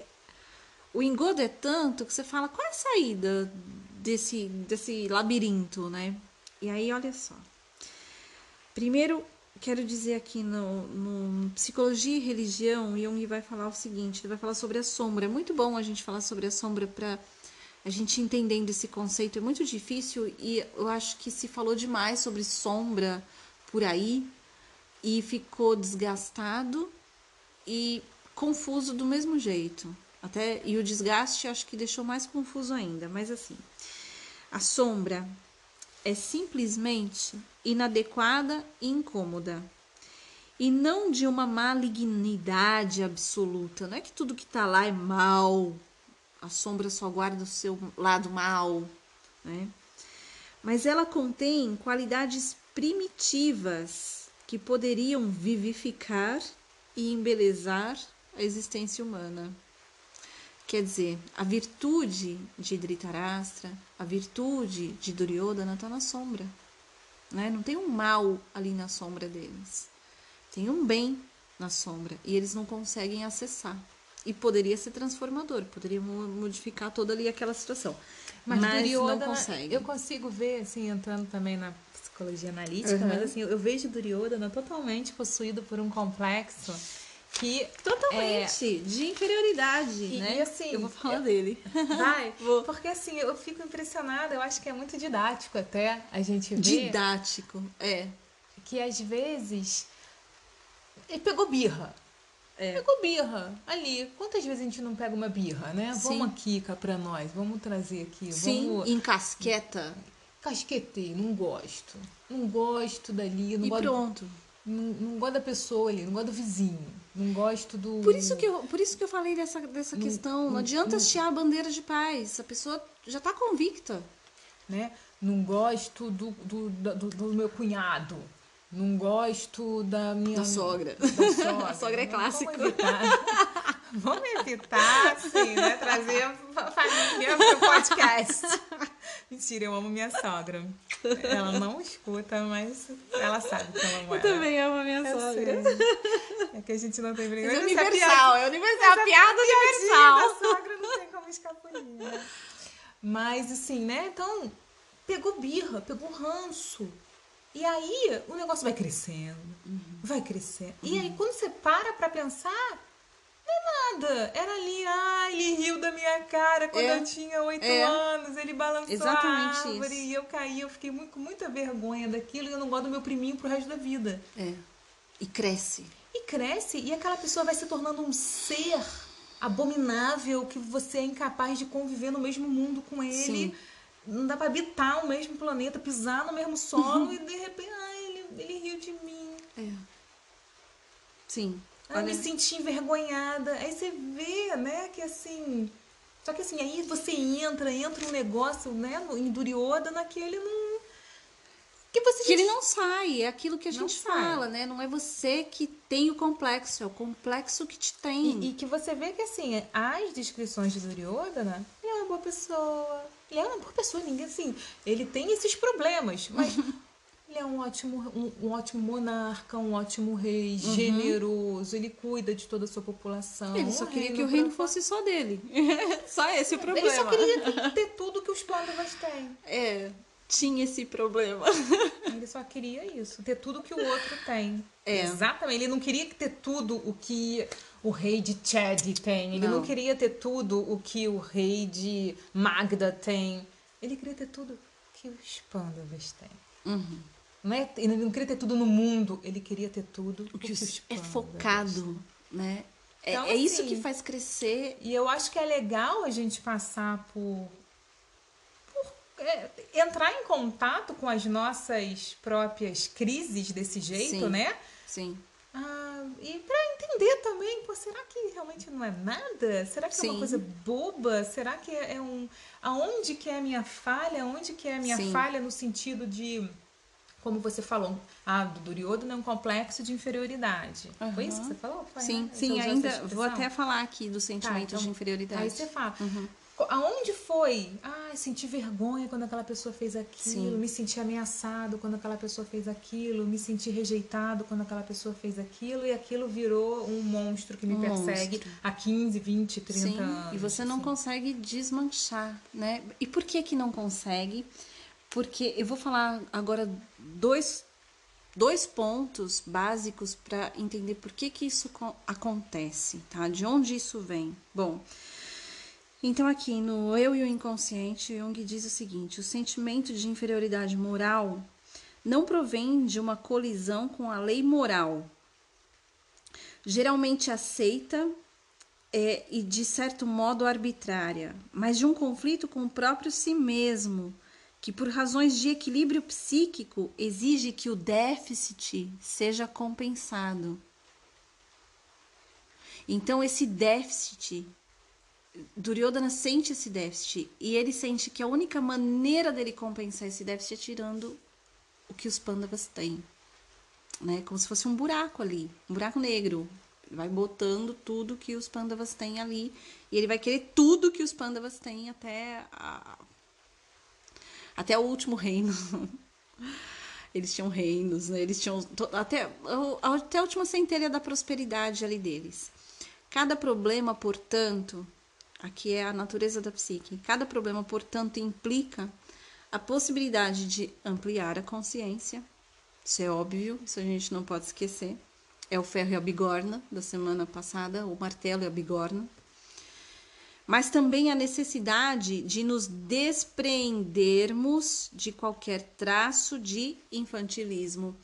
o engodo é tanto que você fala qual é a saída desse, desse labirinto, né? E aí, olha só. Primeiro, quero dizer aqui no, no Psicologia e Religião, Jung vai falar o seguinte: ele vai falar sobre a sombra. É muito bom a gente falar sobre a sombra para a gente entendendo esse conceito. É muito difícil e eu acho que se falou demais sobre sombra por aí e ficou desgastado e confuso do mesmo jeito. Até e o desgaste acho que deixou mais confuso ainda, mas assim, a sombra é simplesmente inadequada e incômoda. E não de uma malignidade absoluta. Não é que tudo que tá lá é mal. A sombra só guarda o seu lado mal, né? Mas ela contém qualidades primitivas que poderiam vivificar e embelezar a existência humana. Quer dizer, a virtude de Dhritarashtra, a virtude de Duryodhana está na sombra. Né? Não tem um mal ali na sombra deles. Tem um bem na sombra e eles não conseguem acessar. E poderia ser transformador, poderia modificar toda ali aquela situação. Mas, Mas Duryodhana, não consegue. eu consigo ver, assim, entrando também na psicologia analítica, Uhum. mas assim, eu vejo Duryodhana totalmente possuído por um complexo que Totalmente, de inferioridade, E- né? e assim, eu vou falar eu- dele. vai, Vou. porque assim, eu fico impressionada, eu acho que é muito didático até a gente ver Didático, é. que às vezes ele pegou birra. É. Pegou birra ali. Quantas vezes a gente não pega uma birra, né? Sim. Vamos aqui cá pra nós, vamos trazer aqui, Sim, vamos encasqueta casquetei, não gosto. Não gosto dali, não e gosto pronto. Não, não gosto da pessoa ali, não gosto do vizinho, não gosto do. Por isso que eu, por isso que eu falei dessa, dessa Não- questão. Não não- adianta não- hastear a bandeira de paz. A pessoa já tá convicta. Né? Não gosto do, do, do, do meu cunhado. Não gosto da minha. Da sogra. Da sogra. A sogra é Não, clássico. Vamos evitar, vamos evitar assim, né? Trazer a família pro podcast. Mentira, eu amo minha sogra. Ela não escuta, mas ela sabe que eu amo Eu ela. também amo a minha Eu sogra. sei. É que a gente não tem brincadeira. é piada- universal, é universal. A piada universal. da sogra não tem como escapulir, né? Mas assim, né? Então, pegou birra, pegou ranço. E aí o negócio vai crescendo, Uhum. vai crescendo. E aí quando você para pra pensar, não é nada. Era ali, ah, ele riu da minha cara quando É. eu tinha oito É. anos, ele balançou Exatamente a árvore isso. e eu caí, eu fiquei muito, com muita vergonha daquilo e eu não gosto do meu priminho pro resto da vida. É. E cresce. E cresce, e aquela pessoa vai se tornando um ser abominável que você é incapaz de conviver no mesmo mundo com ele. Sim. Não dá pra habitar o mesmo planeta, pisar no mesmo solo e de repente, ai, ele, ele riu de mim. É. Sim. Ai, Olha, me senti envergonhada. Aí você vê, né, que assim. Só que assim, aí você entra, entra um negócio, né, no, em Duryodhana naquele não. Que você que ele não sai, é aquilo que a Não gente sai. fala, né? Não é você que tem o complexo, é o complexo que te tem. E, e que você vê que, assim, as descrições de Duryodhana, ele é uma boa pessoa. Ele é uma boa pessoa, ninguém, assim, ele tem esses problemas, mas ele é um ótimo, um, um ótimo monarca, um ótimo rei, generoso, ele cuida de toda a sua população. Ele só um queria que o reino pra- fosse só dele. só esse o problema. Ele só queria ter tudo que os pândavas têm. É, tinha esse problema. Ele só queria isso, ter tudo que o outro tem. É. Exatamente. Ele não queria ter tudo o que o rei de Chad tem. Ele não. Não. queria ter tudo o que o rei de Magda tem. Ele queria ter tudo que os pândavas têm. Uhum. Não é, ele não queria ter tudo no mundo, ele queria ter tudo O que os os- é focado, né? É, Então, é isso assim, que faz crescer. E eu acho que é legal a gente passar por, por, é, entrar em contato com as nossas próprias crises desse jeito, Sim. né? Sim. Ah, e pra entender também, pô, será que realmente não é nada? Será que é Sim. uma coisa boba? Será que é é um. Aonde que é a minha falha? Aonde que é a minha Sim. falha no sentido de. Como você falou, ah, do Duryodhana é um complexo de inferioridade. Foi isso que você falou? Foi, Sim, né? Sim, essa ainda vou até falar aqui dos Tá, sentimentos então, de inferioridade. Aí você fala. Uhum. Aonde foi? Ah, senti vergonha quando aquela pessoa fez aquilo, Sim. me senti ameaçado quando aquela pessoa fez aquilo, me senti rejeitado quando aquela pessoa fez aquilo, e aquilo virou um monstro que me Um persegue monstro. há 15, 20, 30 Sim, anos. e você não assim. consegue desmanchar, né? E por que que não consegue? Porque eu vou falar agora dois, dois pontos básicos para entender por que que isso co- acontece, tá? De onde isso vem? Bom, então aqui no Eu e o Inconsciente, Jung diz o seguinte: o sentimento de inferioridade moral não provém de uma colisão com a lei moral, geralmente aceita é, e de certo modo arbitrária, mas de um conflito com o próprio si mesmo, que por razões de equilíbrio psíquico exige que o déficit seja compensado. Então esse déficit, Duryodhana sente esse déficit e ele sente que a única maneira dele compensar esse déficit é tirando o que os pândavas têm né? Como se fosse um buraco ali, um buraco negro. Ele vai botando tudo que os pândavas têm ali e ele vai querer tudo que os pândavas têm até a... até o último reino. Eles tinham reinos, né? Eles tinham até até a última centelha da prosperidade ali deles. Cada problema, portanto, aqui é a natureza da psique. Cada problema, portanto, implica a possibilidade de ampliar a consciência. Isso é óbvio, isso a gente não pode esquecer. É o ferro e a bigorna da semana passada, o martelo e a bigorna. Mas também a necessidade de nos despreendermos de qualquer traço de infantilismo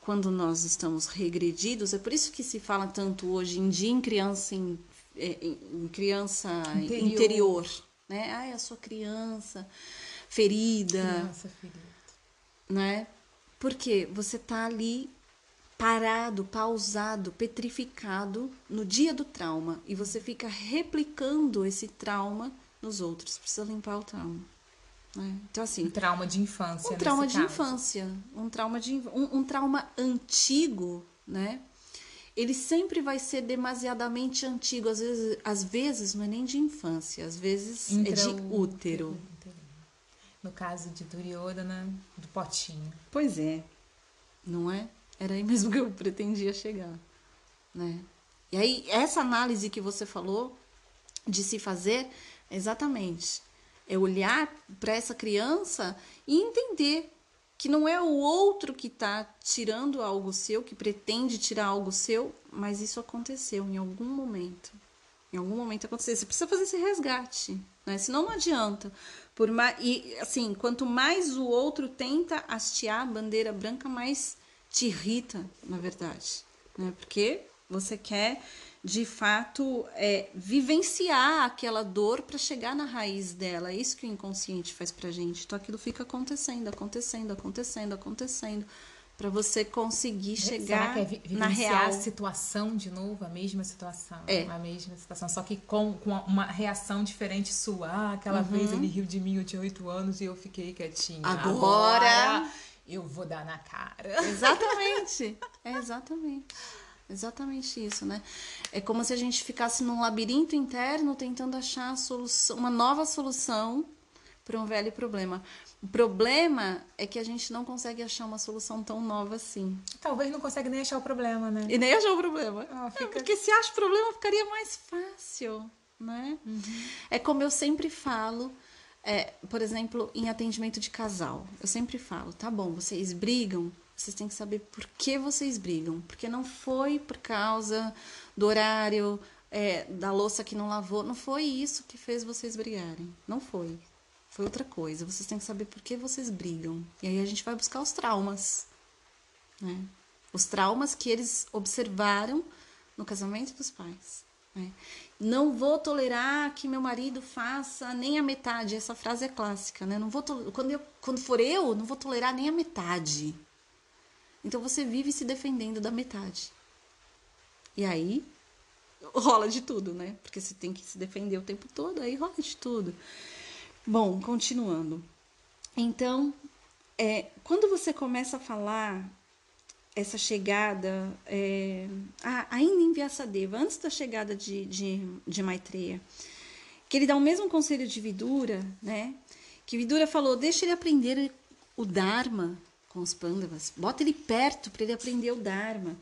quando nós estamos regredidos. É por isso que se fala tanto hoje em dia em criança, em, em criança interior. interior né? Ai, a sua criança ferida. Criança ferida. Né? Porque você tá ali parado, pausado, petrificado no dia do trauma e você fica replicando esse trauma nos outros. Precisa limpar o trauma. Né? Então, assim. Um trauma de infância. Um trauma de caso. infância. Um trauma de um, um trauma antigo, né? Ele sempre vai ser demasiadamente antigo. Às vezes, às vezes não é nem de infância, às vezes Intra é de útero. No caso de Duryodhana, do potinho. Pois é, não é? Era aí mesmo que eu pretendia chegar, né? E aí, essa análise que você falou de se fazer, exatamente, é olhar para essa criança e entender que não é o outro que está tirando algo seu, que pretende tirar algo seu, mas isso aconteceu em algum momento. Em algum momento aconteceu. Você precisa fazer esse resgate, né? Senão não adianta. Por mais, e assim, quanto mais o outro tenta hastear a bandeira branca, mais te irrita, na verdade, né? Porque você quer de fato é, vivenciar aquela dor para chegar na raiz dela. É isso que o inconsciente faz pra gente. Então aquilo fica acontecendo, acontecendo, acontecendo, acontecendo para você conseguir chegar Será que é na real a situação de novo, a mesma situação, é. a mesma situação, só que com, com uma reação diferente sua. Ah, aquela uhum. vez ele riu de mim, eu tinha oito anos e eu fiquei quietinha. Agora, Agora eu vou dar na cara. Exatamente. É exatamente. Exatamente isso, né? É como se a gente ficasse num labirinto interno tentando achar solução, uma nova solução para um velho problema. O problema é que a gente não consegue achar uma solução tão nova assim. Talvez não consegue nem achar o problema, né? E nem achar o problema. Ah, fica... é porque se acha o problema, ficaria mais fácil, né? Uhum. É como eu sempre falo, é, por exemplo, em atendimento de casal. Eu sempre falo, tá bom, vocês brigam, vocês têm que saber por que vocês brigam. Porque não foi por causa do horário, é, da louça que não lavou. Não foi isso que fez vocês brigarem. Não foi. Foi outra coisa. Vocês têm que saber por que vocês brigam. E aí a gente vai buscar os traumas. Né? Os traumas que eles observaram no casamento dos pais. Né? Não vou tolerar que meu marido faça nem a metade. Essa frase é clássica, né? Não vou quando, eu, quando for eu, não vou tolerar nem a metade. Então você vive se defendendo da metade. E aí rola de tudo, né? Porque você tem que se defender o tempo todo, aí rola de tudo. Bom, continuando. Então, é, quando você começa a falar essa chegada, é, ainda em Vyasadeva, antes da chegada de, de, de Maitreya, que ele dá o mesmo conselho de Vidura, né? Que Vidura falou: deixa ele aprender o Dharma com os Pandavas, bota ele perto para ele aprender o Dharma.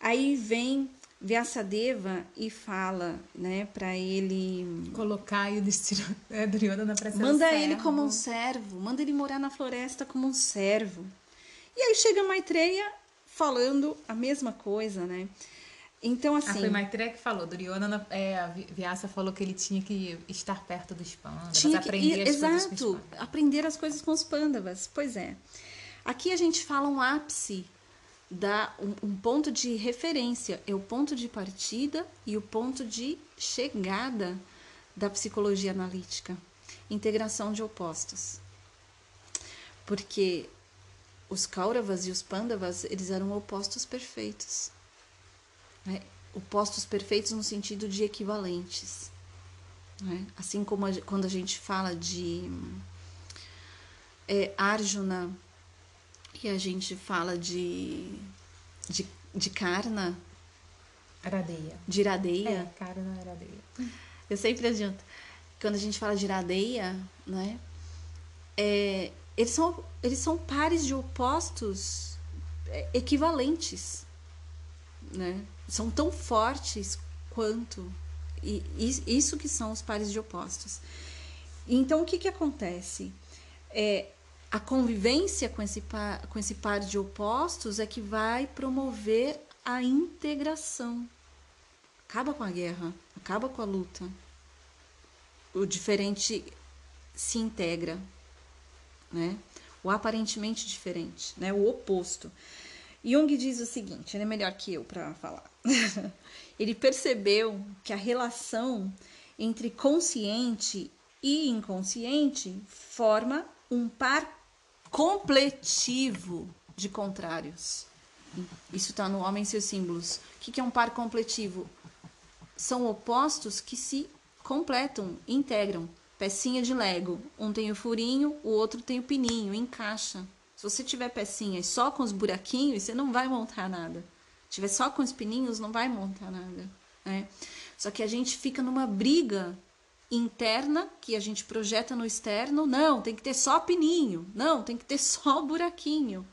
Aí vem Vyasadeva e fala, né, para ele colocar o destino é, Duryodhana para ser Manda ele como um servo, manda ele morar na floresta como um servo. E aí chega Maitreya falando a mesma coisa, né? Então assim. Ah, foi Maitreya que falou. Duryodhana, é, a Vyasa falou que ele tinha que estar perto dos pandavas, tinha que, aprender as exato, coisas com os pandavas. aprender as coisas com os pandavas. Pois é. Aqui a gente fala um ápice dá um, um, ponto de referência, é o ponto de partida e o ponto de chegada da psicologia analítica. Integração de opostos. Porque os Kauravas e os Pandavas, eles eram opostos perfeitos. Né? Opostos perfeitos no sentido de equivalentes. Né? Assim como a, quando a gente fala de é, Arjuna e a gente fala de, de, de Karna. Aradeia. De Iradeia. É, Karna Aradeia. Eu sempre adianto. Quando a gente fala de Iradeia, né? É, eles, são, eles são pares de opostos é, equivalentes. Né? São tão fortes quanto. E, isso que são os pares de opostos. Então, o que, que acontece? É, a convivência com esse, par, com esse par de opostos é que vai promover a integração. Acaba com a guerra, acaba com a luta. O diferente se integra, né? O aparentemente diferente, né? O oposto. Jung diz o seguinte, ele é melhor que eu para falar. ele percebeu que a relação entre consciente e inconsciente forma um par completivo de contrários. Isso está no Homem e seus Símbolos. O que é um par completivo? São opostos que se completam, integram. Pecinha de Lego. Um tem o furinho, o outro tem o pininho, encaixa. Se você tiver pecinhas só com os buraquinhos, você não vai montar nada. Se tiver só com os pininhos, não vai montar nada. Né? Só que a gente fica numa briga interna que a gente projeta no externo. Não, tem que ter só pininho. Não, tem que ter só buraquinho.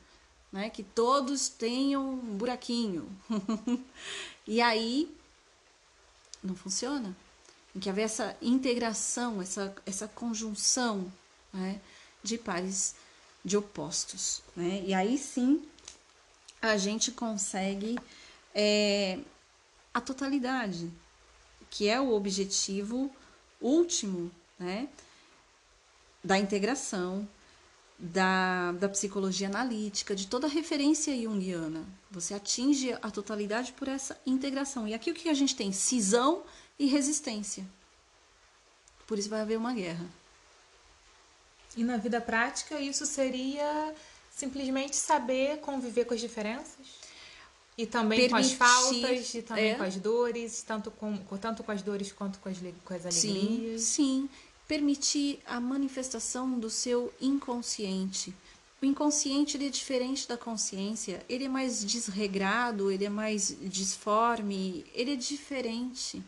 Né? Que todos tenham um buraquinho. e aí não funciona. Tem que haver essa integração, essa, essa conjunção né? de pares de opostos. Né? E aí sim a gente consegue é, a totalidade, que é o objetivo último né, da integração, da, da psicologia analítica, de toda a referência junguiana. Você atinge a totalidade por essa integração. E aqui o que a gente tem? Cisão e resistência. Por isso vai haver uma guerra. E na vida prática, isso seria simplesmente saber conviver com as diferenças? E também Permitir, com as faltas, e também é. com as dores, tanto com, tanto com as dores quanto com as, com as alegrias. Sim, sim. Permitir a manifestação do seu inconsciente. O inconsciente ele é diferente da consciência. Ele é mais desregrado, ele é mais disforme, ele é diferente.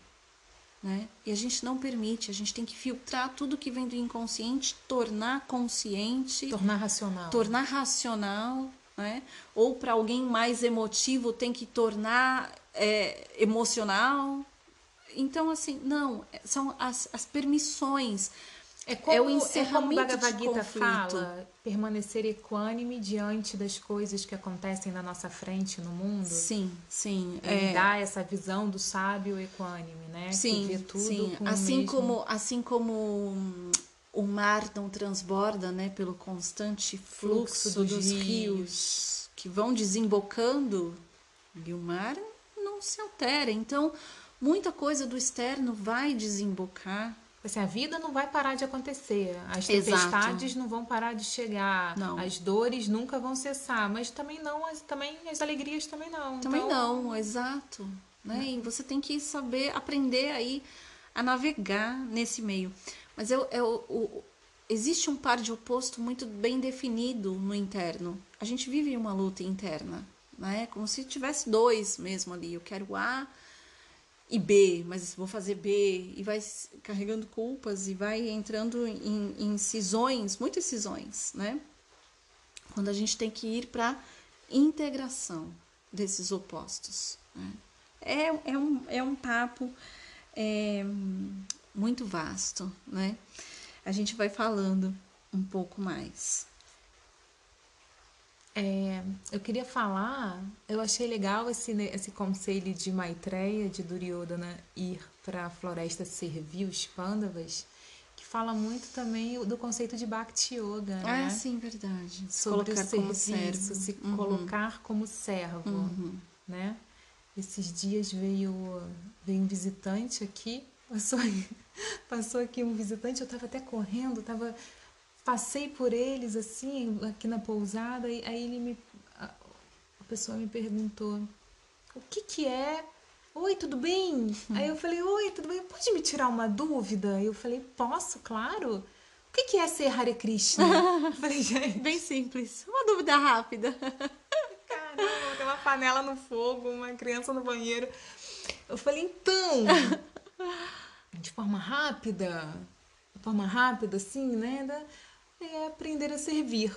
Né? E a gente não permite, a gente tem que filtrar tudo que vem do inconsciente, tornar consciente, tornar racional. Tornar racional né? Ou para alguém mais emotivo tem que tornar é, emocional. Então, assim, não, são as, as permissões. É, como, é o encerramento é como Bhagavad Gita fala, permanecer equânime diante das coisas que acontecem na nossa frente no mundo. Sim, sim. Ele é... dá essa visão do sábio equânime, né? Sim, que vê tudo sim. assim mesmo... como assim como o mar não transborda né, pelo constante fluxo, fluxo dos, rios. rios que vão desembocando e o mar não se altera. Então, muita coisa do externo vai desembocar. Assim, a vida não vai parar de acontecer, as tempestades Exato. não vão parar de chegar, não. as dores nunca vão cessar, mas também não, as, também as alegrias também não. Também então... não, exato. Né? E você tem que saber aprender aí a navegar nesse meio. Mas eu, eu, o, existe um par de oposto muito bem definido no interno. A gente vive uma luta interna, né? Como se tivesse dois mesmo ali. Eu quero A e B, mas vou fazer B e vai carregando culpas e vai entrando em, em cisões, muitas cisões, né? Quando a gente tem que ir para integração desses opostos. Né? É, é, um, é um papo é, muito vasto, né? A gente vai falando um pouco mais. É, eu queria falar, eu achei legal esse, esse conselho de Maitreya, de Duryodhana, ir para a floresta servir os pândavas, que fala muito também do conceito de Bhakti Yoga, né? Ah, sim, verdade. Sobre colocar o serviço, se uhum. colocar como servo, uhum. né? Esses dias veio, veio um visitante aqui, passou Passou aqui um visitante, eu estava até correndo, tava, passei por eles assim, aqui na pousada, e aí ele me. A, pessoa me perguntou: o que que é? Oi, tudo bem? Hum. Aí eu falei: Oi, tudo bem? Pode me tirar uma dúvida? Eu falei: Posso, claro. O que, que é ser Hare Krishna? eu falei, gente. Bem simples. Uma dúvida rápida. Caramba, tem uma panela no fogo, uma criança no banheiro. Eu falei, então de forma rápida, de forma rápida, assim, né? Da, é aprender a servir.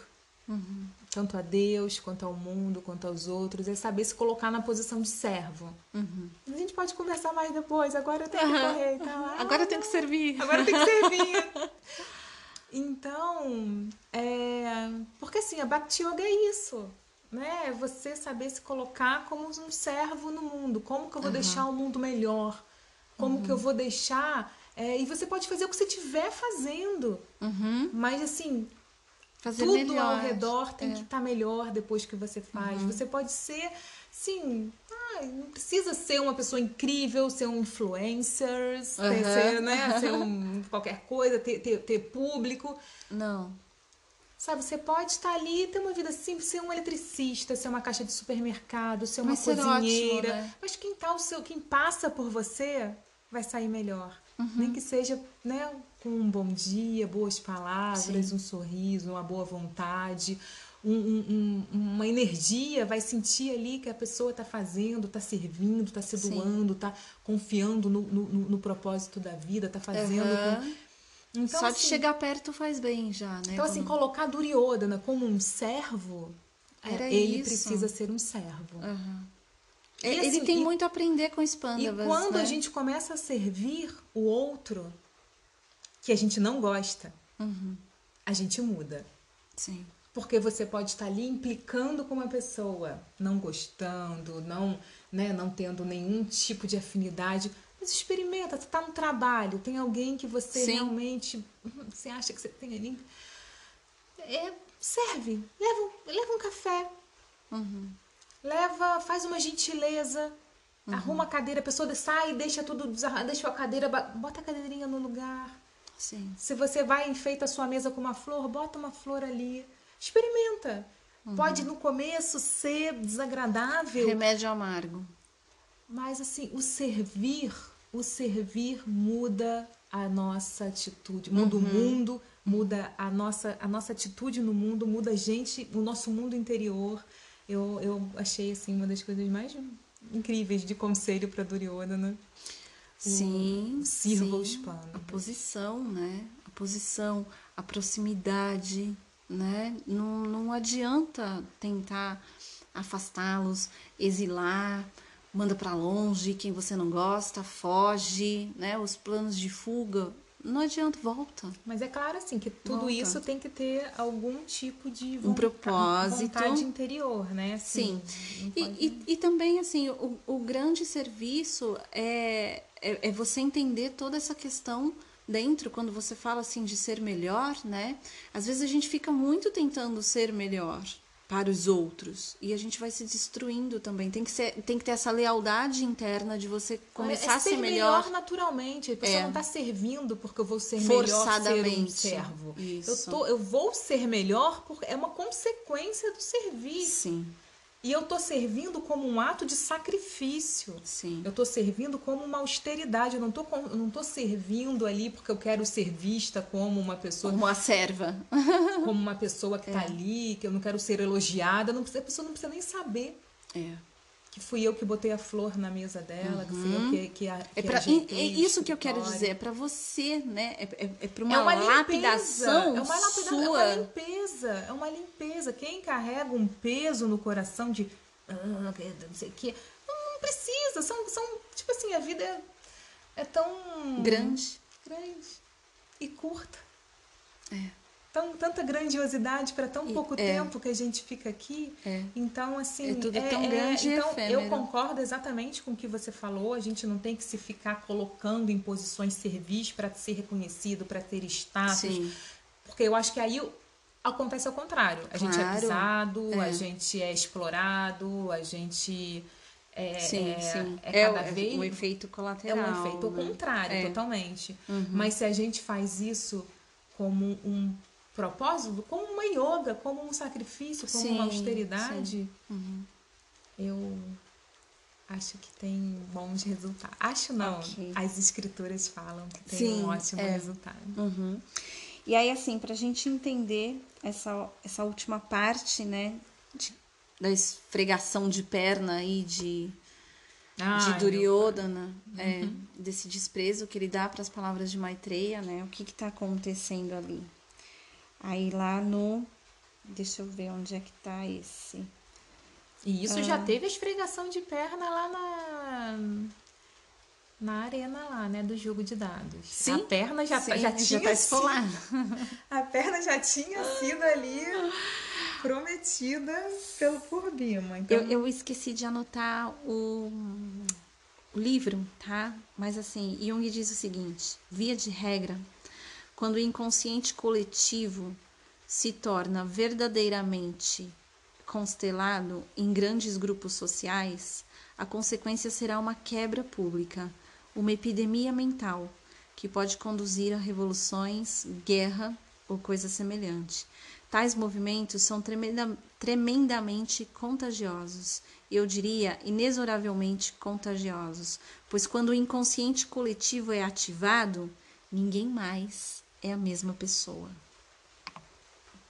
Uhum. Tanto a Deus, quanto ao mundo, quanto aos outros, é saber se colocar na posição de servo. Uhum. A gente pode conversar mais depois, agora eu tenho que correr. Tá? Agora eu tenho que servir. Agora eu tenho que servir. então, é... porque assim, a Bhakti Yoga é isso né? É você saber se colocar como um servo no mundo. Como que eu vou uhum. deixar o mundo melhor? Como uhum. que eu vou deixar? É, e você pode fazer o que você estiver fazendo. Uhum. Mas assim, fazer tudo melhor. ao redor tem é. que estar tá melhor depois que você faz. Uhum. Você pode ser, sim, ah, não precisa ser uma pessoa incrível, ser um influencer, ser, né, ser um qualquer coisa, ter, ter, ter público. Não. Sabe, você pode estar ali e ter uma vida simples, ser um eletricista, ser uma caixa de supermercado, ser uma cozinheira. Ótimo, né? Mas quem tá o seu, quem passa por você vai sair melhor. Uhum. Nem que seja, né, com um bom dia, boas palavras, Sim. um sorriso, uma boa vontade, um, um, uma energia, vai sentir ali que a pessoa está fazendo, está servindo, está se doando, está confiando no, no, no, propósito da vida, está fazendo. Uhum. Com então, Só assim, de chegar perto faz bem já, né? Então, assim, colocar Duryodhana como um servo, é, Era ele isso. precisa ser um servo. Uhum. Ele assim, tem e, muito a aprender com Spandavas, E quando né? a gente começa a servir o outro que a gente não gosta, uhum. a gente muda. Sim. Porque você pode estar ali implicando com uma pessoa, não gostando, não, né, não tendo nenhum tipo de afinidade, mas experimenta, você está no trabalho, tem alguém que você Sim. realmente. Hum, você acha que você tem ali. É, serve, leva, leva um café. Uhum. Leva, faz uma gentileza. Uhum. Arruma a cadeira, a pessoa sai, deixa tudo, deixa a cadeira, bota a cadeirinha no lugar. Sim. Se você vai e enfeita a sua mesa com uma flor, bota uma flor ali. Experimenta. Uhum. Pode no começo ser desagradável. Remédio amargo. Mas assim, o servir o servir muda a nossa atitude, muda uhum. o mundo, muda a nossa, a nossa atitude no mundo, muda a gente, o nosso mundo interior. Eu, eu achei assim uma das coisas mais incríveis de conselho para Duryodhana. Sim, sirva os panos. A posição, né? A posição, a proximidade, né? Não, não adianta tentar afastá-los, exilar, manda para longe, quem você não gosta, foge, né? Os planos de fuga, não adianta, volta. Mas é claro assim que tudo volta. isso tem que ter algum tipo de um propósito, vontade interior, né? Assim, Sim. Pode... E, e, e, também assim, o, o grande serviço é, é, é você entender toda essa questão dentro, quando você fala assim de ser melhor, né? Às vezes a gente fica muito tentando ser melhor, para os outros. E a gente vai se destruindo também. Tem que, ser, tem que ter essa lealdade interna de você começar é, a ser, melhor. melhor naturalmente. A pessoa é. não está servindo porque eu vou ser Forçadamente. melhor ser um servo. Isso. Eu, tô, eu vou ser melhor porque é uma consequência do serviço. Sim. E eu tô servindo como um ato de sacrifício. Sim. Eu tô servindo como uma austeridade. Eu não tô, eu não tô servindo ali porque eu quero ser vista como uma pessoa. Como uma serva. como uma pessoa que tá é. ali, que eu não quero ser elogiada. Não precisa, a pessoa não precisa nem saber. É. Que fui eu que botei a flor na mesa dela, uhum. que fui eu uhum. que, que, a, que é, pra, é isso que eu quero dizer, é para você, né? É, é, é para uma, é uma lapidação é uma lapidação, sua. É uma limpeza, é uma limpeza. Quem carrega um peso no coração de ah, não sei o que, não, não, precisa. São, são, tipo assim, a vida é, é tão grande, grande e curta. É tão, tanta grandiosidade para tão pouco é. tempo que a gente fica aqui. É. Então, assim. É tudo é, tão é, grande é, Então, eu concordo exatamente com o que você falou. A gente não tem que se ficar colocando em posições servis para ser reconhecido, para ter status. Sim. Porque eu acho que aí acontece ao contrário. A claro. gente é pisado, a é. gente é explorado, a gente. É, sim, é, sim. é cada é, vez. um efeito colateral. É um efeito né? contrário, totalmente. Uhum. Mas se a gente faz isso como um propósito como uma yoga, como um sacrifício, como sim, uma austeridade, uhum. eu acho que tem bons resultados. Acho não, okay. as escrituras falam que tem sim, um ótimo é. resultado. Uhum. E aí, assim, para a gente entender essa, essa última parte, né, de, da esfregação de perna aí de, de Duryodhana, é, uhum. desse desprezo que ele dá para as palavras de Maitreya, né, o que está acontecendo ali? Aí lá no Deixa eu ver onde é que tá esse. E isso ah. já teve a esfregação de perna lá na na arena lá, né, do jogo de dados. Sim, a perna já, sim, já tinha já tá a perna já tinha sido ali prometida pelo por Bima. Então... Eu, eu esqueci de anotar o, o livro, tá? Mas assim, Jung diz o seguinte: via de regra, quando o inconsciente coletivo se torna verdadeiramente constelado em grandes grupos sociais, a consequência será uma quebra pública, uma epidemia mental que pode conduzir a revoluções, guerra ou coisa semelhante. Tais movimentos são tremenda, tremendamente contagiosos, eu diria inexoravelmente contagiosos, pois quando o inconsciente coletivo é ativado, ninguém mais é a mesma pessoa.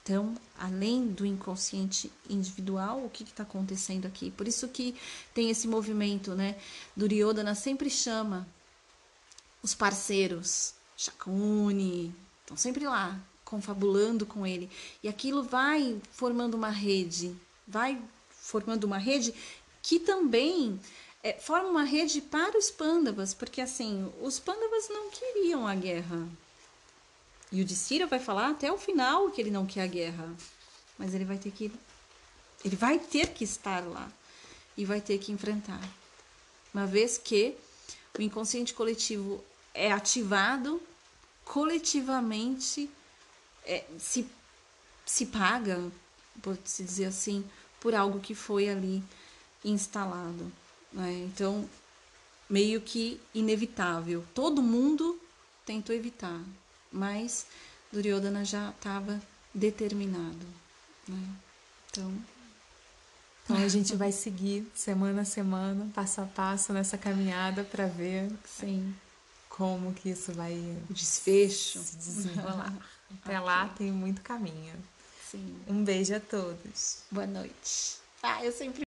Então, além do inconsciente individual, o que está acontecendo aqui? Por isso que tem esse movimento, né? Duryodhana sempre chama os parceiros, Shakuni, estão sempre lá, confabulando com ele. E aquilo vai formando uma rede, vai formando uma rede que também é, forma uma rede para os pândavas, porque assim, os pândavas não queriam a guerra. E o Dissira vai falar até o final que ele não quer a guerra, mas ele vai ter que ele vai ter que estar lá e vai ter que enfrentar. Uma vez que o inconsciente coletivo é ativado coletivamente é, se, se paga, pode-se dizer assim, por algo que foi ali instalado. Né? Então, meio que inevitável. Todo mundo tentou evitar, mas Duryodhana já estava determinado. Né? Então, então a gente vai seguir semana a semana, passo a passo nessa caminhada para ver Sim. como que isso vai o desfecho se desenrolar. Até okay. lá tem muito caminho. Sim. Um beijo a todos. Boa noite. Ah, eu sempre.